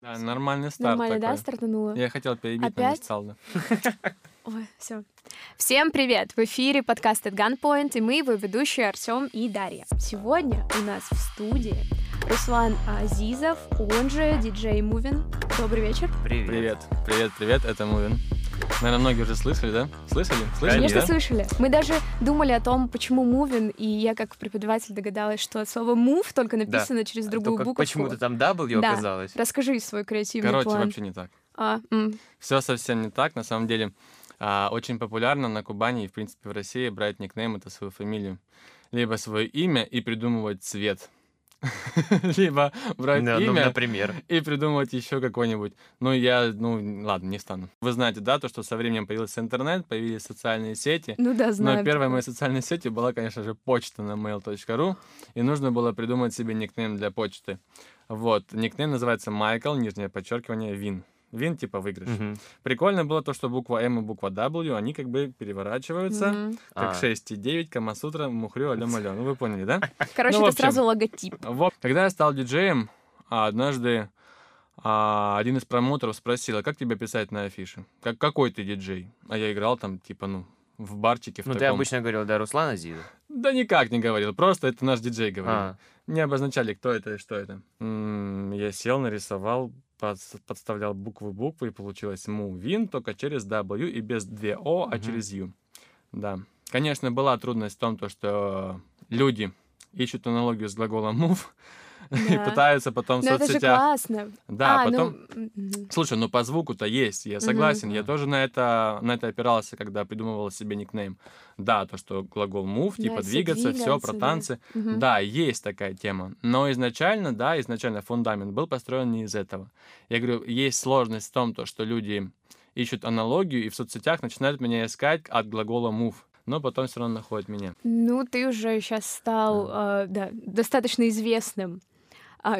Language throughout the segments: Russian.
Да, нормальный старт Нормально, да, такой. стартанула? Я хотел перебить, но не Опять? стал, да. Ой, все. Всем привет! В эфире подкаст от Gunpoint, и мы его ведущие Артем и Дарья. Сегодня у нас в студии Руслан Азизов, он же диджей Мувин. Добрый вечер. Привет. Привет, привет, привет, это Мувин. Наверное, многие уже слышали, да? Слышали? Слышали, Конечно, да? слышали. Мы даже думали о том, почему Мувин, и я как преподаватель догадалась, что слово move только написано через другую Только букву. почему-то там W Да. оказалось. Расскажи свой креативный Короче, план. вообще не так. А, м, Все совсем не так. На самом деле, а, очень популярно на Кубани и, в принципе, в России брать никнейм, это свою фамилию. Либо свое имя и придумывать цвет. Либо брать Да, ну, имя например. и придумывать еще какой-нибудь. Ну, я, ну, ладно, не стану. Вы знаете, да, то, что со временем появился интернет, появились социальные сети. ну да, знаю. Но первой моей социальной сетью была, конечно же, почта на mail.ru, и нужно было придумать себе никнейм для почты. Вот, никнейм называется Майкл, нижнее подчеркивание, Вин. Вин типа выигрыш. Мгм. Прикольно было то, что буква М и буква W, они как бы переворачиваются, Мгм. как А. 6 и 9, Камасутра, Мухрю, алё малё. Ну, вы поняли, да? Короче, Ну, это общем. сразу логотип. Вот. Когда я стал диджеем, а, однажды а, один из промоутеров спросил, а как тебя писать на афише? Как, какой ты диджей? А я играл там, типа, ну, в барчике в Ну, ты таком. обычно говорил, да, Руслан Азизов. Да никак не говорил, просто это наш диджей говорил. А, Не обозначали, кто это и что это. М, Я сел, нарисовал, подставлял буквы буквы, и получилось Мувин, только через W и без 2 О, а Мгм. через U. Да. Конечно, была трудность в том, то, что люди ищут аналогию с глаголом move и Да. пытаются потом в соцсетях... классно. Да, а, потом... ну, мгм. Слушай, ну по звуку-то есть, я согласен. Я тоже на это, на это опирался, когда придумывал себе никнейм. Да, то, что глагол move, Да, типа двигаться, все про да. танцы. Да, есть такая тема. Но изначально, да, изначально фундамент был построен не из этого. Я говорю, есть сложность в том, то, что люди ищут аналогию и в соцсетях начинают меня искать от глагола move. Но потом все равно находят меня. Ну, ты уже сейчас стал э, да, достаточно известным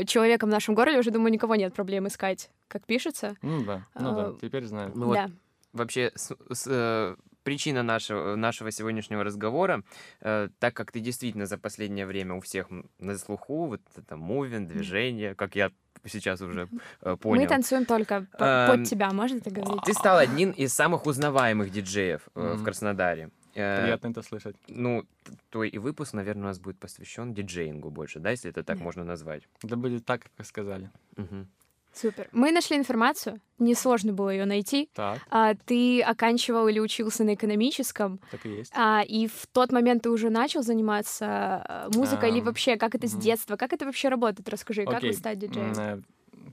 человеком в нашем городе. Уже, думаю, никого нет проблем искать, как пишется. Ну да, ну да, А, теперь знаю. Ну вот да. вообще с- с, э, причина нашего, нашего сегодняшнего разговора, э, так как ты действительно за последнее время у всех на слуху, вот это мувин, движение, как я сейчас уже э, Мы понял. танцуем только по- Эм, под тебя, можно это говорить? Ты стал одним из самых узнаваемых диджеев э, в. Краснодаре. Э, Приятно это слышать. Ну, т- твой и выпуск, наверное, у нас будет посвящен диджеингу больше, да, если это так Да. можно назвать. Это будет так, как вы сказали. Мгм. Супер. Мы нашли информацию, несложно было ее найти. Так, А, ты оканчивал или учился на экономическом, так и есть. а, и в тот момент ты уже начал заниматься а, музыкой, или Ам, вообще, как это с мгм. детства, как это вообще работает? Расскажи, как Окей. вы стать диджеем?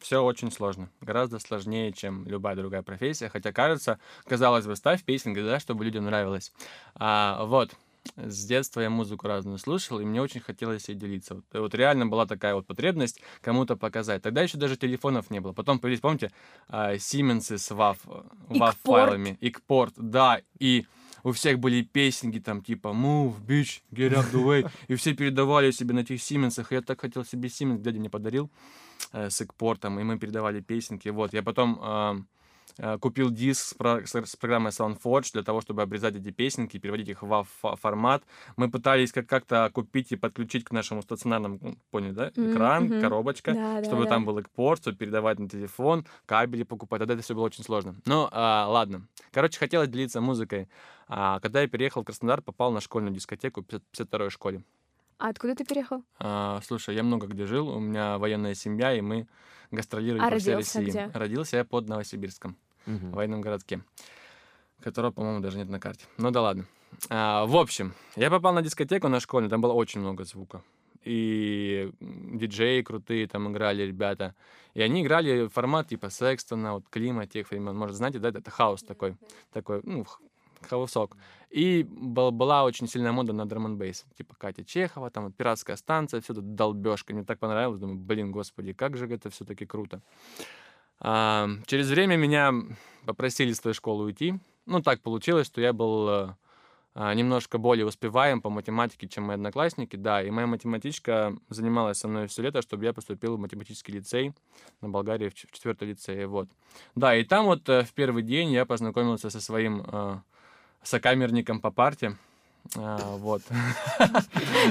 Все очень сложно. Гораздо сложнее, чем любая другая профессия. Хотя кажется, казалось бы, ставь песенки, да, чтобы людям нравилось. А, вот. С детства я музыку разную слушал, и мне очень хотелось ей делиться. Вот, вот реально была такая вот потребность кому-то показать. Тогда еще даже телефонов не было. Потом появились, помните, а, Сименсы с WAV, WAV файлами, Икпорт, да, и у всех были песенки там типа Move, Bitch, Get Up the Way, и все передавали себе на этих Сименсах. И я так хотел себе Сименс, дядя мне подарил э, с Икпортом, и мы передавали песенки. Вот, я потом э, э, купил диск с, про- с- программой SoundForge для того, чтобы обрезать эти песенки, переводить их в формат. Мы пытались как- как-то купить и подключить к нашему стационарному, ну, поняли, да? Экран, мгм. коробочка, Да, да, чтобы да. там был экпорт, чтобы передавать на телефон, кабели покупать. Тогда это все было очень сложно. Ну, а, ладно. Короче, хотелось делиться музыкой. А, когда я переехал в Краснодар, попал на школьную дискотеку в 52-й школе. А откуда ты переехал? А, слушай, я много где жил, у меня военная семья, и мы гастролировали А по всей России. где? Родился я под Новосибирском, в военном городке, которого, по-моему, даже нет на карте. Ну да ладно. А, в общем, я попал на дискотеку на школьную, там было очень много звука. И диджеи крутые там играли ребята. И они играли формат типа Секстона, вот Клима тех времен. Может, знаете, да, это хаос такой, такой, ну, х- хаосок. И был- была очень сильная мода на драм бейс Типа Катя Чехова, там вот пиратская станция, все тут долбежка. Мне так понравилось. Думаю, блин, господи, как же это все-таки круто. А, через время меня попросили из той школы уйти. Ну, так получилось, что я был э, а, немножко более успеваем по математике, чем мои одноклассники, да, и моя математичка занималась со мной все лето, чтобы я поступил в математический лицей на Болгарии, в четвертый лицей, вот. Да, и там вот э, в первый день я познакомился со своим э, сокамерником по парте, А, вот.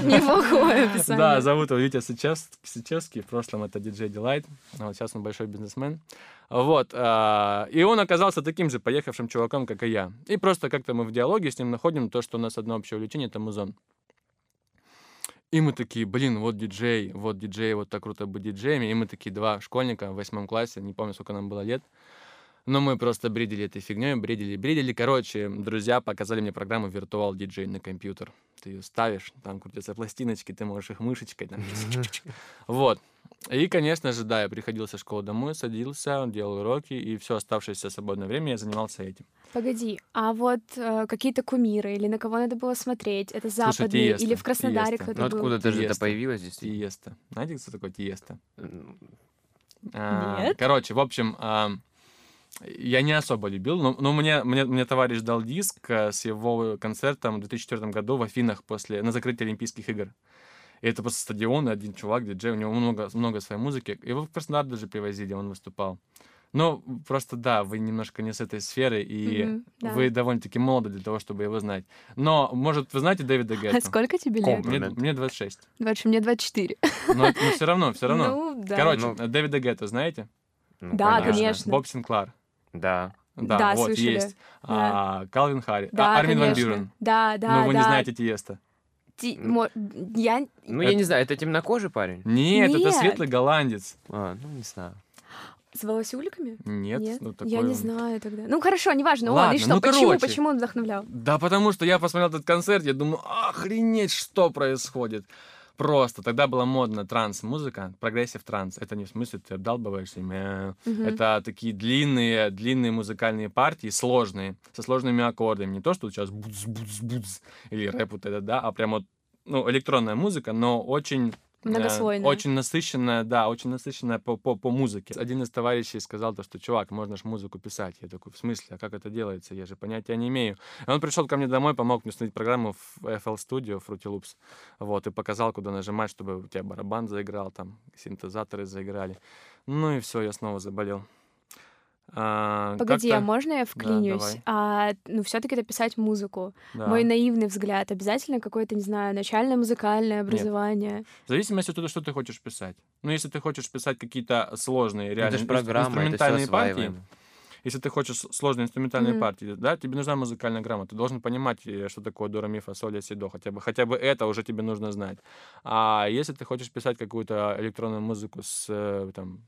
Неплохое описание. Да, зовут его Витя Сычевс- Сычевский. В прошлом это диджей Дилайт. А Вот сейчас он большой бизнесмен. Вот. а, И он оказался таким же поехавшим чуваком, как и я. И просто как-то мы в диалоге с ним находим то, что у нас одно общее увлечение — это музон. И мы такие, блин, вот диджей, вот диджей, вот так круто быть диджеями. И мы такие два школьника в восьмом классе, не помню, сколько нам было лет. Но мы просто бредили этой фигней, бредили, бредили. Короче, друзья показали мне программу Virtual DJ на компьютер. Ты ее ставишь, там крутятся пластиночки, ты можешь их мышечкой там. Вот. И, конечно же, да, я приходил со школы домой, садился, делал уроки, и все оставшееся свободное время я занимался этим. Погоди, а вот э, какие-то кумиры или на кого надо было смотреть? Это Слушай, западные или Тиесто, в Краснодаре кто-то Ну был? откуда-то же это появилось, действительно. Тиеста. Знаете, кто такой Тиеста? М, А, Нет. Короче, в общем, а, я не особо любил, но, но мне, мне, мне товарищ дал диск а, с его концертом в 2004 году в Афинах после, на закрытии Олимпийских игр. И это просто стадион, и один чувак, диджей, у него много, много своей музыки. Его в Краснодар даже привозили, он выступал. Ну, просто да, вы немножко не с этой сферы, и Мгм, да. вы довольно-таки молоды для того, чтобы его знать. Но, может, вы знаете Дэвида А Гетта? сколько тебе лет? Мне, мне 26. 20, мне 24. Но, все равно, все равно. Ну, да. Короче, Ну. Дэвида Гетта знаете? ну, Да, конечно. Боб Синклар. Да. Да, Да, вот, слышали. есть. А, Калвин Харри. А, Да, Армин Ван конечно. Бюрен. Да, да, Но вы да. не знаете Тиеста. Ти- мо- Я... Ну, я Это- не знаю, это темнокожий парень? Нет, это Нет. светлый голландец. А, ну, не знаю. С волосюликами? Нет, ну такой я не он. знаю тогда. Ну хорошо, неважно. Он, Ладно, и что, ну, почему, короче. почему он вдохновлял? Да потому что я посмотрел этот концерт, я думаю, охренеть, что происходит. Просто. Тогда была модна транс-музыка, progressive trance. Это не в смысле ты обдалбываешься, мяу. Мгм. Это такие длинные, длинные музыкальные партии, сложные, со сложными аккордами. Не то, что сейчас будз, или рэп вот это, да, а прям вот, ну, электронная музыка, но очень Многослойная. очень насыщенная, да, очень насыщенная по, по, по музыке. Один из товарищей сказал то, что, чувак, можно ж музыку писать. Я такой, в смысле, а как это делается? Я же понятия не имею. И он пришел ко мне домой, помог мне установить программу в FL Studio, Fruity Loops, вот, и показал, куда нажимать, чтобы у тебя барабан заиграл, там, синтезаторы заиграли. Ну и все, я снова заболел. А, Погоди, а можно я вклинюсь? давай. а, ну, все-таки дописать музыку. да. Мой наивный взгляд. Обязательно какое-то, не знаю, начальное музыкальное образование. В зависимости от того, что ты хочешь писать. Ну, если ты хочешь писать какие-то сложные, реально это это все инструментальные партии. Если ты хочешь сложные инструментальные Мгм. партии, да, тебе нужна музыкальная грамота. Ты должен понимать, э, что такое до, ре, ми, фа, соль, си, до. Хотя бы, хотя бы это уже тебе нужно знать. А если ты хочешь писать какую-то электронную музыку с, э, там,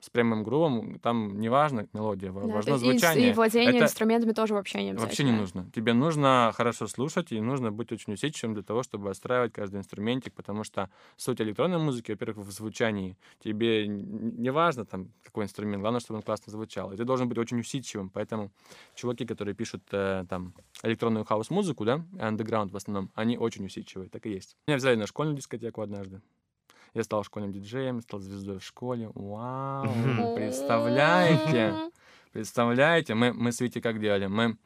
с прямым грувом, там не важно мелодия, Да, важно звучание. И, владение Это инструментами тоже вообще не Вообще не нужно. Тебе нужно хорошо слушать, и нужно быть очень усидчивым для того, чтобы отстраивать каждый инструментик, потому что суть электронной музыки, во-первых, в звучании. Тебе не важно, там, какой инструмент, главное, чтобы он классно звучал. И ты должен быть очень усидчивым, поэтому чуваки, которые пишут э, там электронную хаос-музыку, да, underground в основном, они очень усидчивые, так и есть. Меня взяли на школьную дискотеку однажды. Я стал школьным диджеем, стал звездой в школе. Вау! Представляете? Представляете, мы, мы с Витей как делали? Мы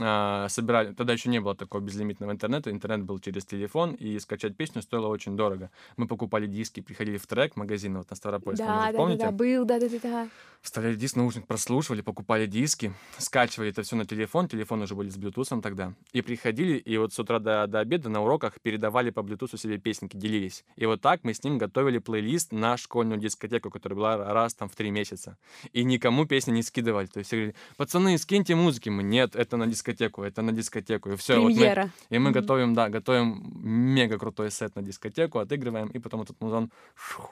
а, собирали, тогда еще не было такого безлимитного интернета, интернет был через телефон, и скачать песню стоило очень дорого. Мы покупали диски, приходили в трек магазин вот на Ставропольском, Да, может, да, да, помните? да, был, да, да, да, да. Вставляли диск, наушник прослушивали, покупали диски, скачивали это все на телефон, телефоны уже были с блютусом тогда, и приходили, и вот с утра до, до обеда на уроках передавали по блютусу себе песенки, делились. И вот так мы с ним готовили плейлист на школьную дискотеку, которая была раз там в три месяца. И никому песни не скидывали. То есть все говорили, пацаны, скиньте музыки. Мы, нет, это на дискотеку, это на дискотеку. И все, вот мы, Премьера. и мы Мгм. готовим, да, готовим мега крутой сет на дискотеку, отыгрываем, и потом этот музон... шух.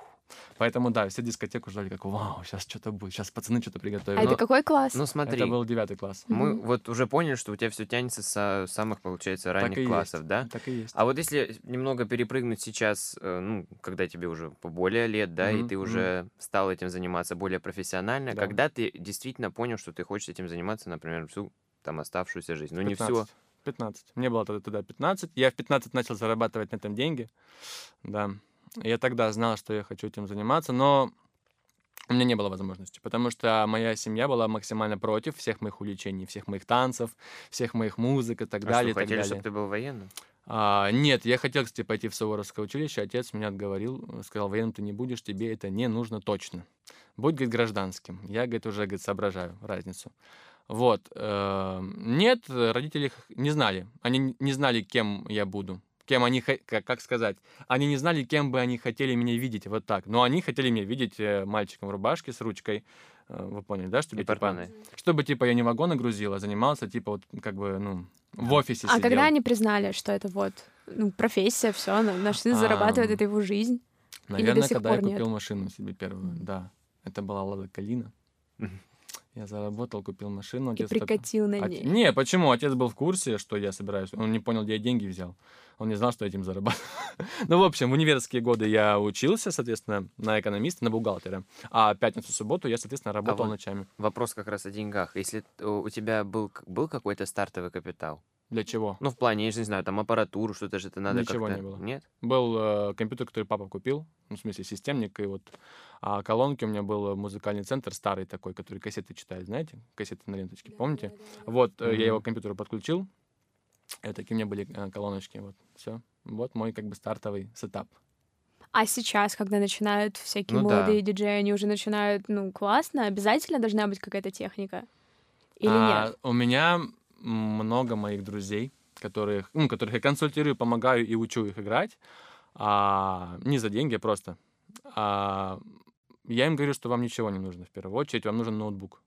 Поэтому, да, все дискотеку ждали, как, вау, сейчас что-то будет, сейчас пацаны что-то приготовят. А Но это какой класс? Ну, смотри, это был девятый класс. мы Мгм. вот уже поняли, что у тебя все тянется с самых, получается, Так и ранних есть. классов, да? Так и есть. А вот если немного перепрыгнуть сейчас, э, ну, когда тебе уже поболее лет, да, и Мгм, ты уже стал этим заниматься более профессионально, Да. когда ты действительно понял, что ты хочешь этим заниматься, например, всю там оставшуюся жизнь? Ну, не всю. 15. 15. Мне было тогда, тогда 15. Я в 15 начал зарабатывать на этом деньги. Да. Я тогда знал, что я хочу этим заниматься, но у меня не было возможности, потому что моя семья была максимально против всех моих увлечений, всех моих танцев, всех моих музык и так А далее. и что, так хотели, далее. чтобы ты был военным? А, нет, я хотел, кстати, пойти в Суворовское училище. Отец меня отговорил, сказал, военным ты не будешь, тебе это не нужно точно. Будь, говорит, гражданским. Я, говорит, уже, говорит, соображаю разницу. Вот. э, Нет, родители не знали. Они не знали, кем я буду. Кем они, как, сказать, они не знали, кем бы они хотели меня видеть, вот так. Но они хотели меня видеть э, мальчиком в рубашке с ручкой, э, вы поняли, да, чтобы типа, чтобы типа я не вагоны грузил, а занимался типа вот как бы ну в офисе А сидел. когда они признали, что это вот ну, профессия, все, наш сын зарабатывает, Ам, это его жизнь? Наверное, когда я пор нет? купил машину себе первую, да, это была Лада Калина. Я заработал, купил машину. И отец так- прикатил на Оте- ней. Не, почему? Отец был в курсе, что я собираюсь. Он не понял, где я деньги взял. Он не знал, что я этим зарабатываю. ну, в общем, в университетские годы я учился, соответственно, на экономиста, на бухгалтера. А пятницу-субботу я, соответственно, работал вот ночами. Вопрос как раз о деньгах. Если у тебя был, был какой-то стартовый капитал, Для чего? ну, в плане, я же не знаю, там аппаратуру, что-то же это надо Ничего как-то... не было. Нет? Был э, компьютер, который папа купил, ну, в смысле, системник, и вот а колонки у меня был музыкальный центр старый такой, который кассеты читает, знаете? Кассеты на ленточке, помните? Вот, э, я его к компьютеру подключил, и такие у меня были э, колоночки, вот, все. Вот мой, как бы, стартовый сетап. А сейчас, когда начинают всякие Ну да. молодые диджеи, они уже начинают, ну, классно, обязательно должна быть какая-то техника? Или А, нет? У меня много моих друзей, которых, ну, которых я консультирую, помогаю и учу их играть. А, не за деньги, а просто. А, я им говорю, что вам ничего не нужно в первую очередь, вам нужен ноутбук.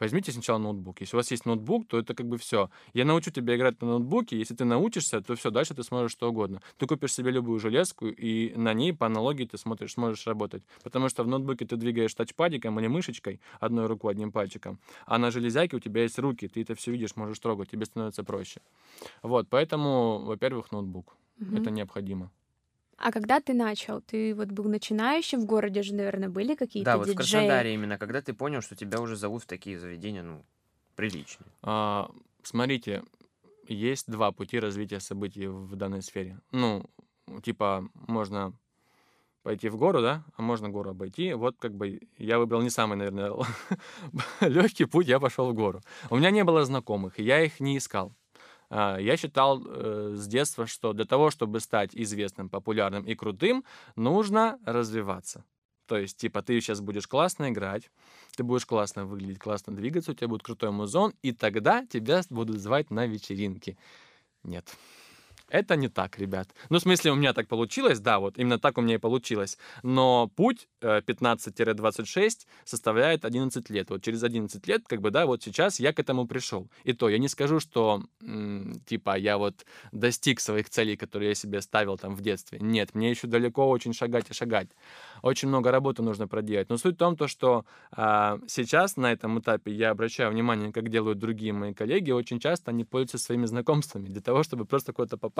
Возьмите сначала ноутбук. Если у вас есть ноутбук, то это как бы все. Я научу тебя играть на ноутбуке. Если ты научишься, то все, дальше ты сможешь что угодно. Ты купишь себе любую железку, и на ней по аналогии ты смотришь, сможешь работать. Потому что в ноутбуке ты двигаешь тачпадиком или мышечкой, одной рукой, одним пальчиком. А на железяке у тебя есть руки, ты это все видишь, можешь трогать, тебе становится проще. Вот, поэтому, во-первых, ноутбук. Мгм. Это необходимо. А когда ты начал? Ты вот был начинающим, в городе же, наверное, были какие-то Да, вот в диджеи? Краснодаре именно, когда ты понял, что тебя уже зовут в такие заведения, ну, приличные. А, смотрите, есть два пути развития событий в данной сфере. Ну, типа, можно пойти в гору, да, а можно гору обойти. Вот как бы я выбрал не самый, наверное, легкий путь, я пошел в гору. У меня не было знакомых, и я их не искал. А, Я считал э, с детства, что для того, чтобы стать известным, популярным и крутым, нужно развиваться. То есть, типа, ты сейчас будешь классно играть, ты будешь классно выглядеть, классно двигаться, у тебя будет крутой музон, и тогда тебя будут звать на вечеринки. Нет. Это не так, ребят. Ну, в смысле, у меня так получилось, да, вот именно так у меня и получилось. Но путь э, 15-26 составляет 11 лет. Вот через 11 лет, как бы, да, вот сейчас я к этому пришел. И то, я не скажу, что, м, типа, я вот достиг своих целей, которые я себе ставил там в детстве. Нет, мне еще далеко очень шагать и шагать. Очень много работы нужно проделать. Но суть в том, то, что а, сейчас на этом этапе я обращаю внимание, как делают другие мои коллеги. Очень часто они пользуются своими знакомствами для того, чтобы просто куда-то попасть.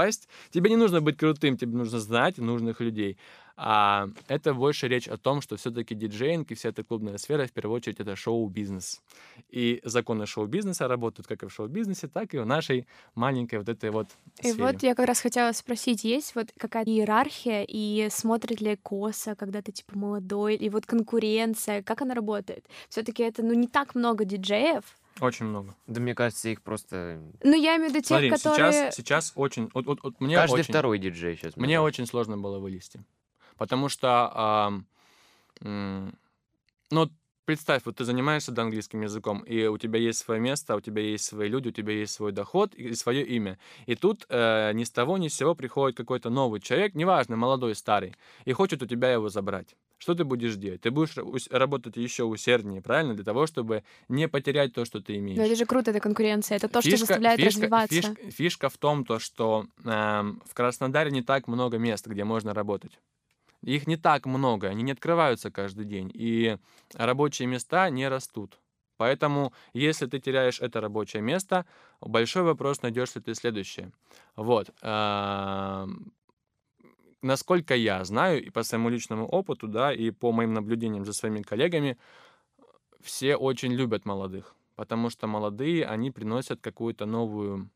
Тебе не нужно быть крутым, тебе нужно знать нужных людей. А это больше речь о том, что все-таки диджеинг и вся эта клубная сфера, в первую очередь, это шоу-бизнес. И законы шоу-бизнеса работают как и в шоу-бизнесе, так и в нашей маленькой вот этой вот И сфере. вот я как раз хотела спросить, есть вот какая-то иерархия, и смотрит ли косо, когда ты типа молодой, и вот конкуренция, как она работает? все таки это, ну, не так много диджеев, Очень много. Да мне кажется, их просто... но я имею в виду тех, Смотри, которые... сейчас, сейчас очень... Вот, вот- вот мне Каждый очень... второй диджей сейчас. Мне очень сложно было вылезти. Потому что, ам, м, ну, представь, вот ты занимаешься да, английским языком, и у тебя есть свое место, у тебя есть свои люди, у тебя есть свой доход и свое имя. И тут э, ни с того, ни с сего приходит какой-то новый человек, неважно, молодой, старый, и хочет у тебя его забрать. Что ты будешь делать? Ты будешь работать еще усерднее, правильно, для того, чтобы не потерять то, что ты имеешь. Ну, это же круто, эта конкуренция. Это то, что заставляет развиваться. фишка- фишка в том, то, что эм, в Краснодаре не так много мест, где можно работать. Их не так много, они не открываются каждый день, и рабочие места не растут. Поэтому, если ты теряешь это рабочее место, большой вопрос, найдешь ли ты следующее. Вот. Насколько я знаю, и по своему личному опыту, да, и по моим наблюдениям за своими коллегами, все очень любят молодых, потому что молодые, они приносят какую-то новую,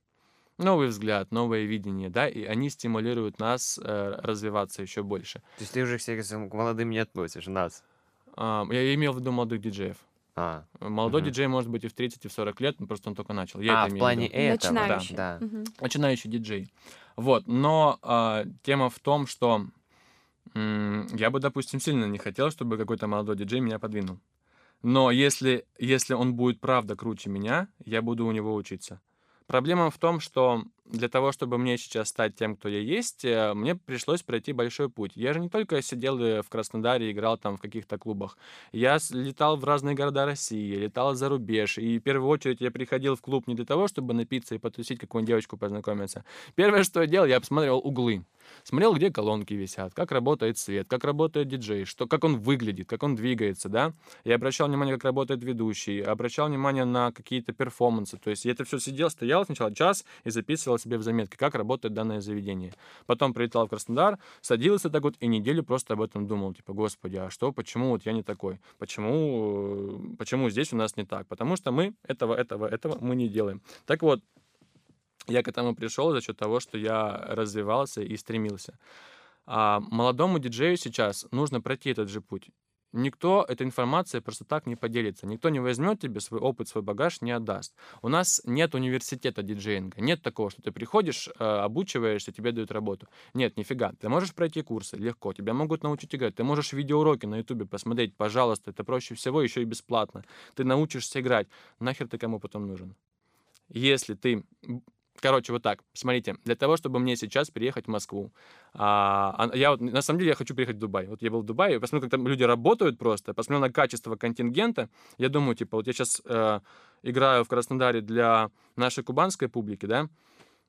новый взгляд, новое видение, да, и они стимулируют нас э, развиваться еще больше. То есть ты уже всех к молодым не относишь, нас. А, я имел в виду молодых диджеев. А, Молодой Мгм. диджей может быть и в 30, и в 40 лет, но просто он только начал. Я а это в плане этого. Начинающий. Да. Мгм. Начинающий диджей. Вот, но а, тема в том, что м, я бы, допустим, сильно не хотел, чтобы какой-то молодой диджей меня подвинул. Но если, если он будет правда круче меня, я буду у него учиться. Проблема в том, что для того, чтобы мне сейчас стать тем, кто я есть, э, мне пришлось пройти большой путь. Я же не только сидел э, в Краснодаре играл там в каких-то клубах. Я летал в разные города России, летал за рубеж. И в первую очередь я приходил в клуб не для того, чтобы напиться и потусить, какую-нибудь девочку познакомиться. Первое, что я делал, я посмотрел углы. Смотрел, где колонки висят, как работает свет, как работает диджей, что, как он выглядит, как он двигается, да. Я обращал внимание, как работает ведущий, обращал внимание на какие-то перформансы. То есть я это все сидел, стоял сначала час и записывал себе в заметки, как работает данное заведение. Потом прилетал в Краснодар, садился так вот и неделю просто об этом думал. Типа, господи, а что, почему вот я не такой? Почему, почему здесь у нас не так? Потому что мы этого, этого, этого мы не делаем. Так вот, я к этому пришел за счет того, что я развивался и стремился. А молодому диджею сейчас нужно пройти этот же путь. Никто этой информацией просто так не поделится. Никто не возьмет тебе свой опыт, свой багаж, не отдаст. У нас нет университета диджеинга. Нет такого, что ты приходишь, э, обучиваешься, тебе дают работу. Нет, нифига. Ты можешь пройти курсы легко. Тебя могут научить играть. Ты можешь видеоуроки на ютубе посмотреть. Пожалуйста, это проще всего, еще и бесплатно. Ты научишься играть. Нахер ты кому потом нужен? Если ты Короче, вот так. Смотрите, для того, чтобы мне сейчас переехать в Москву, а, я вот, на самом деле, я хочу приехать в Дубай. Вот я был в Дубае, посмотрел, как там люди работают просто, посмотрел на качество контингента. Я думаю, типа, вот я сейчас э, играю в Краснодаре для нашей кубанской публики, да,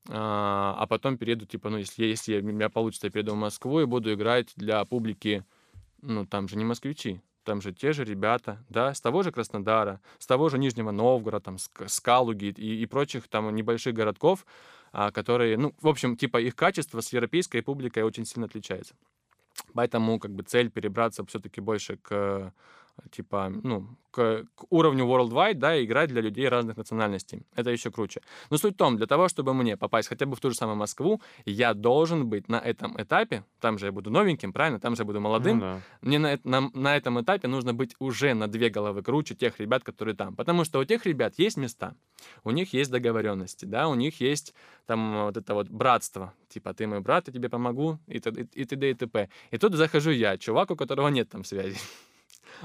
а, а потом перееду, типа, ну, если, если у меня получится, я перееду в Москву и буду играть для публики, ну, там же не москвичи, там же те же ребята, да, с того же Краснодара, с того же Нижнего Новгорода, там, с, с Калуги и, и прочих там небольших городков, а, которые, ну, в общем, типа их качество с европейской публикой очень сильно отличается. Поэтому как бы цель перебраться все-таки больше к типа, ну, к, к уровню worldwide, да, играть для людей разных национальностей. Это еще круче. Но суть в том, для того, чтобы мне попасть хотя бы в ту же самую Москву, я должен быть на этом этапе, там же я буду новеньким, правильно, там же я буду молодым, ну, да. мне на, на, на этом этапе нужно быть уже на две головы круче тех ребят, которые там. Потому что у тех ребят есть места, у них есть договоренности, да, у них есть там вот это вот братство, типа, ты мой брат, я тебе помогу, и т.д. и, т.д. и т.п. И тут захожу я, чувак, у которого нет там связи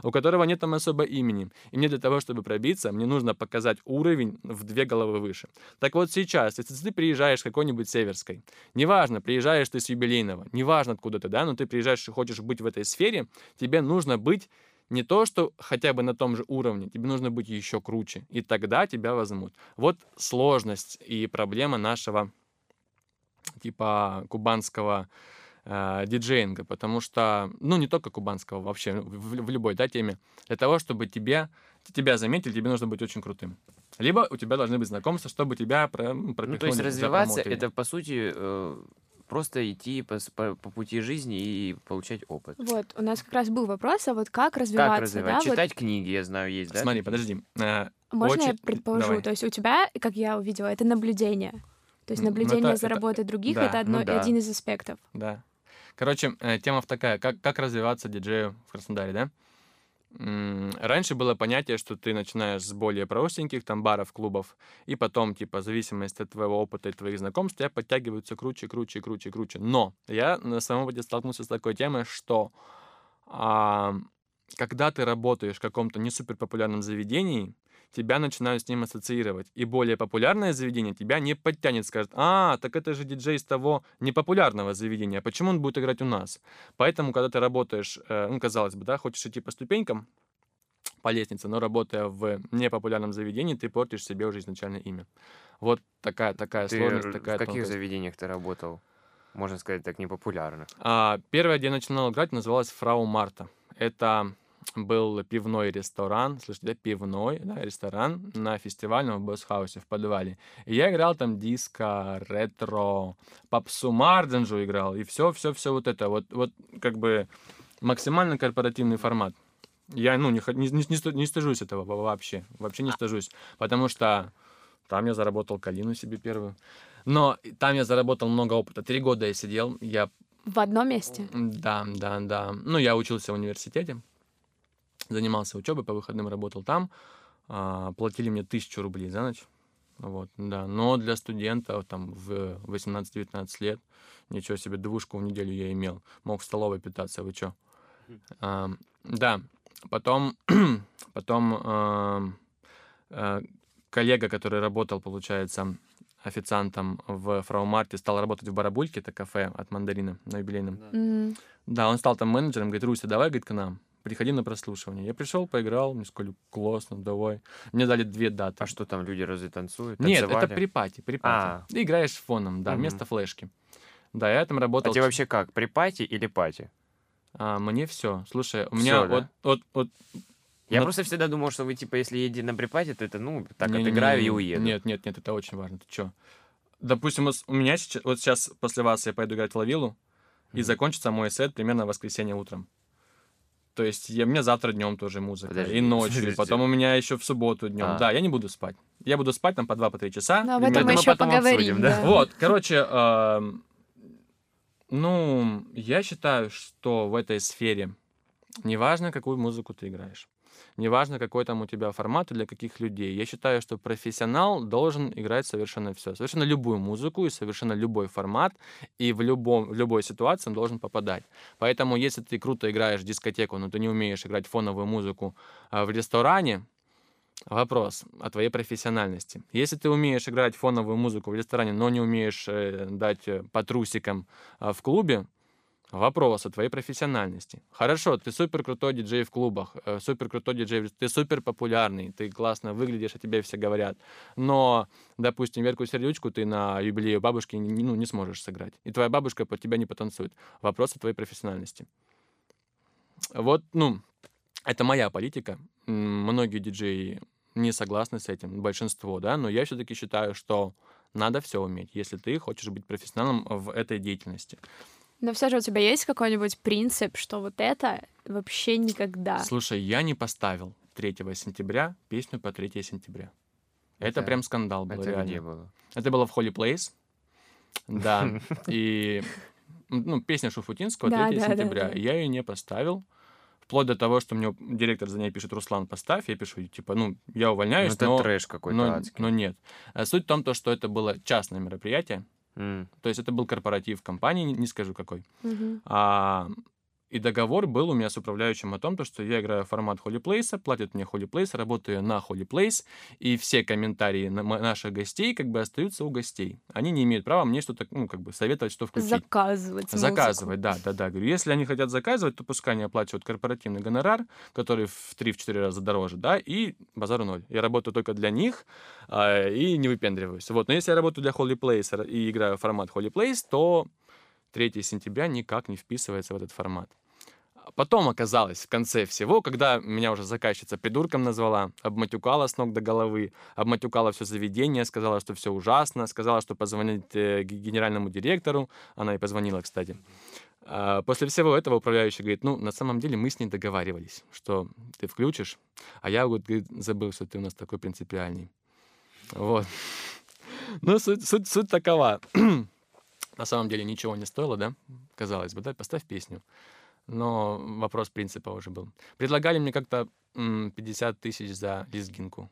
у которого нет там особо имени. И мне для того, чтобы пробиться, мне нужно показать уровень в две головы выше. Так вот сейчас, если ты приезжаешь с какой-нибудь Северской, неважно, приезжаешь ты с юбилейного, неважно откуда ты, да, но ты приезжаешь и хочешь быть в этой сфере, тебе нужно быть не то, что хотя бы на том же уровне, тебе нужно быть еще круче, и тогда тебя возьмут. Вот сложность и проблема нашего типа кубанского э, диджеинга, потому что, ну, не только кубанского, вообще в, в любой, да, теме, для того, чтобы тебе, тебя заметили, тебе нужно быть очень крутым. Либо у тебя должны быть знакомства, чтобы тебя про, пропихнули. Ну, то есть развиваться, это, по сути, э, просто идти по, по, по пути жизни и получать опыт. Вот, у нас как раз был вопрос, а вот как развиваться? Как развивать? Да? Читать вот... книги, я знаю, есть, да? Смотри, подожди. Э, Можно очень... я предположу? Давай. То есть у тебя, как я увидела, это наблюдение. То есть наблюдение ну, это, за работой это, других да, это одно, ну, да. один из аспектов. Да. Короче, э, тема такая, как, как развиваться диджею в Краснодаре, да? Раньше было понятие, что ты начинаешь с более простеньких там баров, клубов, и потом, типа, в зависимости от твоего опыта и твоих знакомств, тебя подтягиваются круче, круче, круче, круче. Но я на своем опыте столкнулся с такой темой, что а, когда ты работаешь в каком-то не супер популярном заведении, тебя начинают с ним ассоциировать. И более популярное заведение тебя не подтянет, скажет, а, так это же диджей из того непопулярного заведения, почему он будет играть у нас? Поэтому, когда ты работаешь, э, ну, казалось бы, да, хочешь идти по ступенькам, по лестнице, но работая в непопулярном заведении, ты портишь себе уже изначально имя. Вот такая, такая ты сложность, такая В каких тонкость. заведениях ты работал? Можно сказать, так непопулярных. А, первое, где я начинал играть, называлось «Фрау Марта». Это был пивной ресторан, слышите, да, пивной да, ресторан на фестивальном Босхаусе в подвале. И я играл там диско, ретро, попсу Марденжу играл, и все, все, все вот это. Вот, вот как бы максимально корпоративный формат. Я, ну, не, не, не, не стыжусь этого вообще, вообще не стыжусь, потому что там я заработал калину себе первую. Но там я заработал много опыта. Три года я сидел, я... В одном месте? Да, да, да. Ну, я учился в университете занимался учебой, по выходным работал там, а, платили мне тысячу рублей за ночь. Вот, да. Но для студента там в 18-19 лет, ничего себе, двушку в неделю я имел. Мог в столовой питаться, вы чё? А, да, Потом, потом эм, э, коллега, который работал, получается, официантом в Фраумарте, стал работать в Барабульке, это кафе от Мандарина на юбилейном. Да. М, Да, он стал там менеджером, говорит, Руся, давай, говорит, к нам. Приходи на прослушивание. Я пришел, поиграл, мне сказали, классно, давай. Мне дали две даты. А что там люди разве танцуют? Нет, это Танцевали? при пати, при пати. А. Ты играешь фоном, да, Мгм. вместо флешки. Да, я там работал. А тебе вообще как, при пати или пати? А, мне все. Слушай, у меня Всё, да? вот, вот, вот Я Ну- просто всегда думал, что вы, типа, если едете на припате, то это, ну, так Не-не-не, отыграю и уеду. Нет, нет, нет, это очень важно. Ты чё? Допустим, у меня сейчас, вот сейчас после вас я пойду играть в Лавилу, и закончится мой сет примерно в воскресенье утром. То есть я, у меня завтра днем тоже музыка, Подожди, и ночью, подожди. потом у меня еще в субботу днем. А. Да, я не буду спать. Я буду спать там по 2-3 часа. Ну, об этом мы еще потом поговорим. обсудим, да? да. Вот, короче, эм, ну, я считаю, что в этой сфере неважно, какую музыку ты играешь, неважно, какой там у тебя формат и для каких людей. Я считаю, что профессионал должен играть совершенно все, совершенно любую музыку и совершенно любой формат, и в, любом, в любой ситуации он должен попадать. Поэтому, если ты круто играешь в дискотеку, но ты не умеешь играть фоновую музыку а, в ресторане, Вопрос о твоей профессиональности. Если ты умеешь играть фоновую музыку в ресторане, но не умеешь э, дать э, по трусикам а, в клубе, вопрос о твоей профессиональности. Хорошо, ты супер крутой диджей в клубах, э, супер крутой диджей, ты супер популярный, ты классно выглядишь, о тебе все говорят. Но, допустим, Верку Сердючку ты на юбилее бабушки не, ну, не сможешь сыграть. И твоя бабушка под тебя не потанцует. Вопрос о твоей профессиональности. Вот, ну, это моя политика. Многие диджеи не согласны с этим, большинство, да, но я все-таки считаю, что надо все уметь, если ты хочешь быть профессионалом в этой деятельности. Но все же у тебя есть какой-нибудь принцип, что вот это вообще никогда. Слушай, я не поставил 3 сентября песню по 3 сентября. Это, Это- прям скандал был, Это реально. где было? Это было в Holy Place. Да. И ну, песня Шуфутинского 3 Да, да, да, сентября. да. Я ее не поставил. Вплоть до того, что мне директор за ней пишет, Руслан, поставь. Я пишу, типа, ну, я Ну, увольняюсь, это но, трэш какой-то но, адский. но нет. Суть в том, то, что это было частное мероприятие. То есть это был корпоратив компании, не- скажу какой. Мгм. А, и договор был у меня с управляющим о том, то, что я играю формат Holy Place, платят мне Holy Place, работаю на Holy Place, и все комментарии на наших гостей как бы остаются у гостей. Они не имеют права мне что-то, ну, как бы советовать, что включить. Заказывать. музыку. Заказывать, да, да, да. Говорю, если они хотят заказывать, то пускай они оплачивают корпоративный гонорар, который в 3-4 раза дороже, да, и базару ноль. Я работаю только для них а, и не выпендриваюсь. Вот, но если я работаю для Holy Place и играю в формат Holy Place, то 3 сентября никак не вписывается в этот формат. Потом оказалось, в конце всего, когда меня уже заказчица придурком назвала, обматюкала с ног до головы, обматюкала все заведение, сказала, что все ужасно, сказала, что позвонит э, генеральному директору, она и позвонила, кстати. А, После всего этого управляющий говорит, ну, на самом деле мы с ней договаривались, что ты включишь, а я вот, говорит, забыл, что ты у нас такой принципиальный. Вот. Ну, суть, суть, суть такова. На самом деле ничего не стоило, да? Казалось бы, да, поставь песню. Но вопрос принципа уже был. Предлагали мне как-то м, 50 тысяч за лезгинку.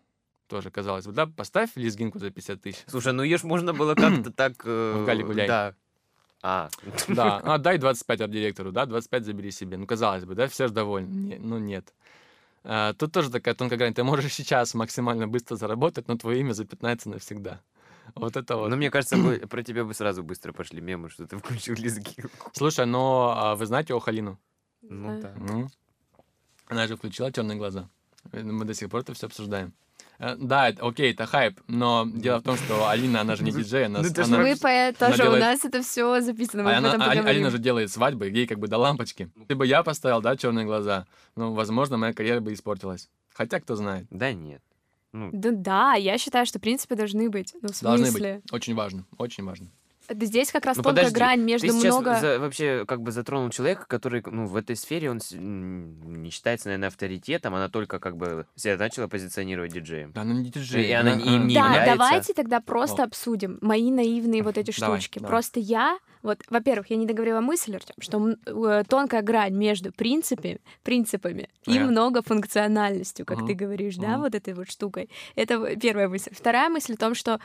Тоже казалось бы, да, поставь лезгинку за 50 тысяч. Слушай, ну ее ж можно было как-то так... э, В Гале гуляй. Да. А, Да, ну, отдай 25 арт-директору, да, 25 забери себе. Ну, казалось бы, да, все же довольны. Не- ну, нет. А, тут тоже такая тонкая грань. Ты можешь сейчас максимально быстро заработать, но твое имя запятнается навсегда. Вот это вот. ну мне кажется, бы- про тебя бы сразу быстро пошли мемы, что ты включил лезгинку. Слушай, но а, вы знаете Охалину? Ну да. Ну, Она же включила черные глаза. Э, Мы до сих пор это все обсуждаем. Э, Да, это- окей, это хайп, но дело в том, что Алина, она же не диджей, она, Ну, она- Мы по тоже, делает- у нас это все записано, мы а об она- этом поговорим. Алина же делает свадьбы, ей как бы до лампочки. Если бы я поставил, да, черные глаза, ну, возможно, моя карьера бы испортилась. Хотя, кто знает. Да нет. Ну, Да, да, я считаю, что принципы должны быть. Ну, в Должны смысле? быть. Очень важно, очень важно. Да Здесь как раз Ну, тонкая подожди, грань ты между сейчас много... за- вообще как бы затронул человека, который, ну, в этой сфере он не считается, наверное, авторитетом, она только как бы себя начала позиционировать диджеем. Да, она не диджей. И она не- им не да, является. давайте тогда просто О. обсудим мои наивные вот эти Давай, штучки. давай. Просто я, вот, во-первых, я не договорила мысль, Артём, что э, тонкая грань между принципами, принципами и Ага. многофункциональностью, как Мгм. ты говоришь, да, Мгм. вот этой вот штукой. Это первая мысль. Вторая мысль в том, что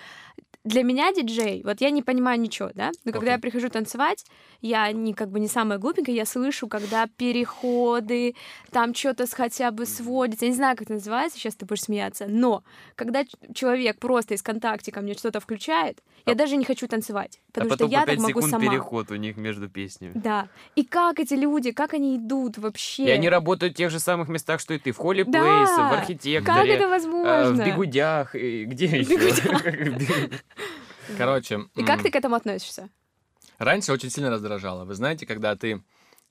для меня диджей, вот я не понимаю ничего, да, но когда Окей. я прихожу танцевать, я не как бы не самая глупенькая, я слышу, когда переходы, там что-то хотя бы сводится, я не знаю, как это называется, сейчас ты будешь смеяться, но когда человек просто из ВКонтакте ко мне что-то включает, я А- даже не хочу танцевать, А потому потом что я по 5 так могу сама. переход у них между песнями. Да. И как эти люди, как они идут вообще? И они работают в тех же самых местах, что и ты. В холле Да. Плейса, в Как архитекторе, это а, в возможно? бегудях. Где еще? Короче, И как ты к этому относишься? раньше очень сильно раздражало. Вы знаете, когда ты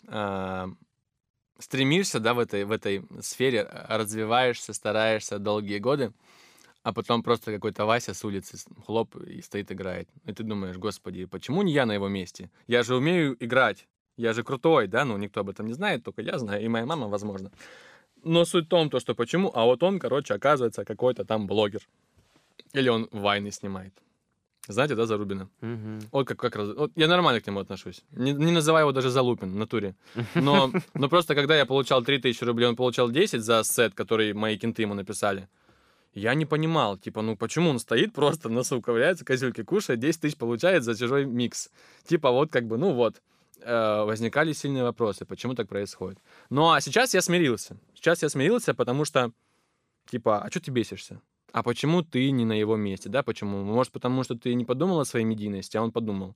э, стремишься, да, в этой, в этой сфере, э, развиваешься, стараешься долгие годы, а потом просто какой-то Вася с улицы хлоп и стоит играет. И ты думаешь, господи, почему не я на его месте? Я же умею играть, я же крутой, да, ну никто об этом не знает, только я знаю, и моя мама, возможно. Но суть в том, то, что почему, а вот он, короче, оказывается какой-то там блогер. Или он вайны снимает. Знаете, да, Зарубина? Мгм. Вот как, как раз, вот я нормально к нему отношусь. Не, не называю его даже Залупин в натуре. Но, но просто когда я получал 3000 рублей, он получал 10 за сет, который мои кенты ему написали. Я не понимал, типа, ну почему он стоит просто, носу ковыряется, козюльки кушает, 10 тысяч получает за чужой микс. Типа вот как бы, ну вот, э, возникали сильные вопросы, почему так происходит. Ну а сейчас я смирился. Сейчас я смирился, потому что, типа, а что ты бесишься? А почему ты не на его месте, да? Почему? Может, потому что ты не подумал о своей медийности, а он подумал.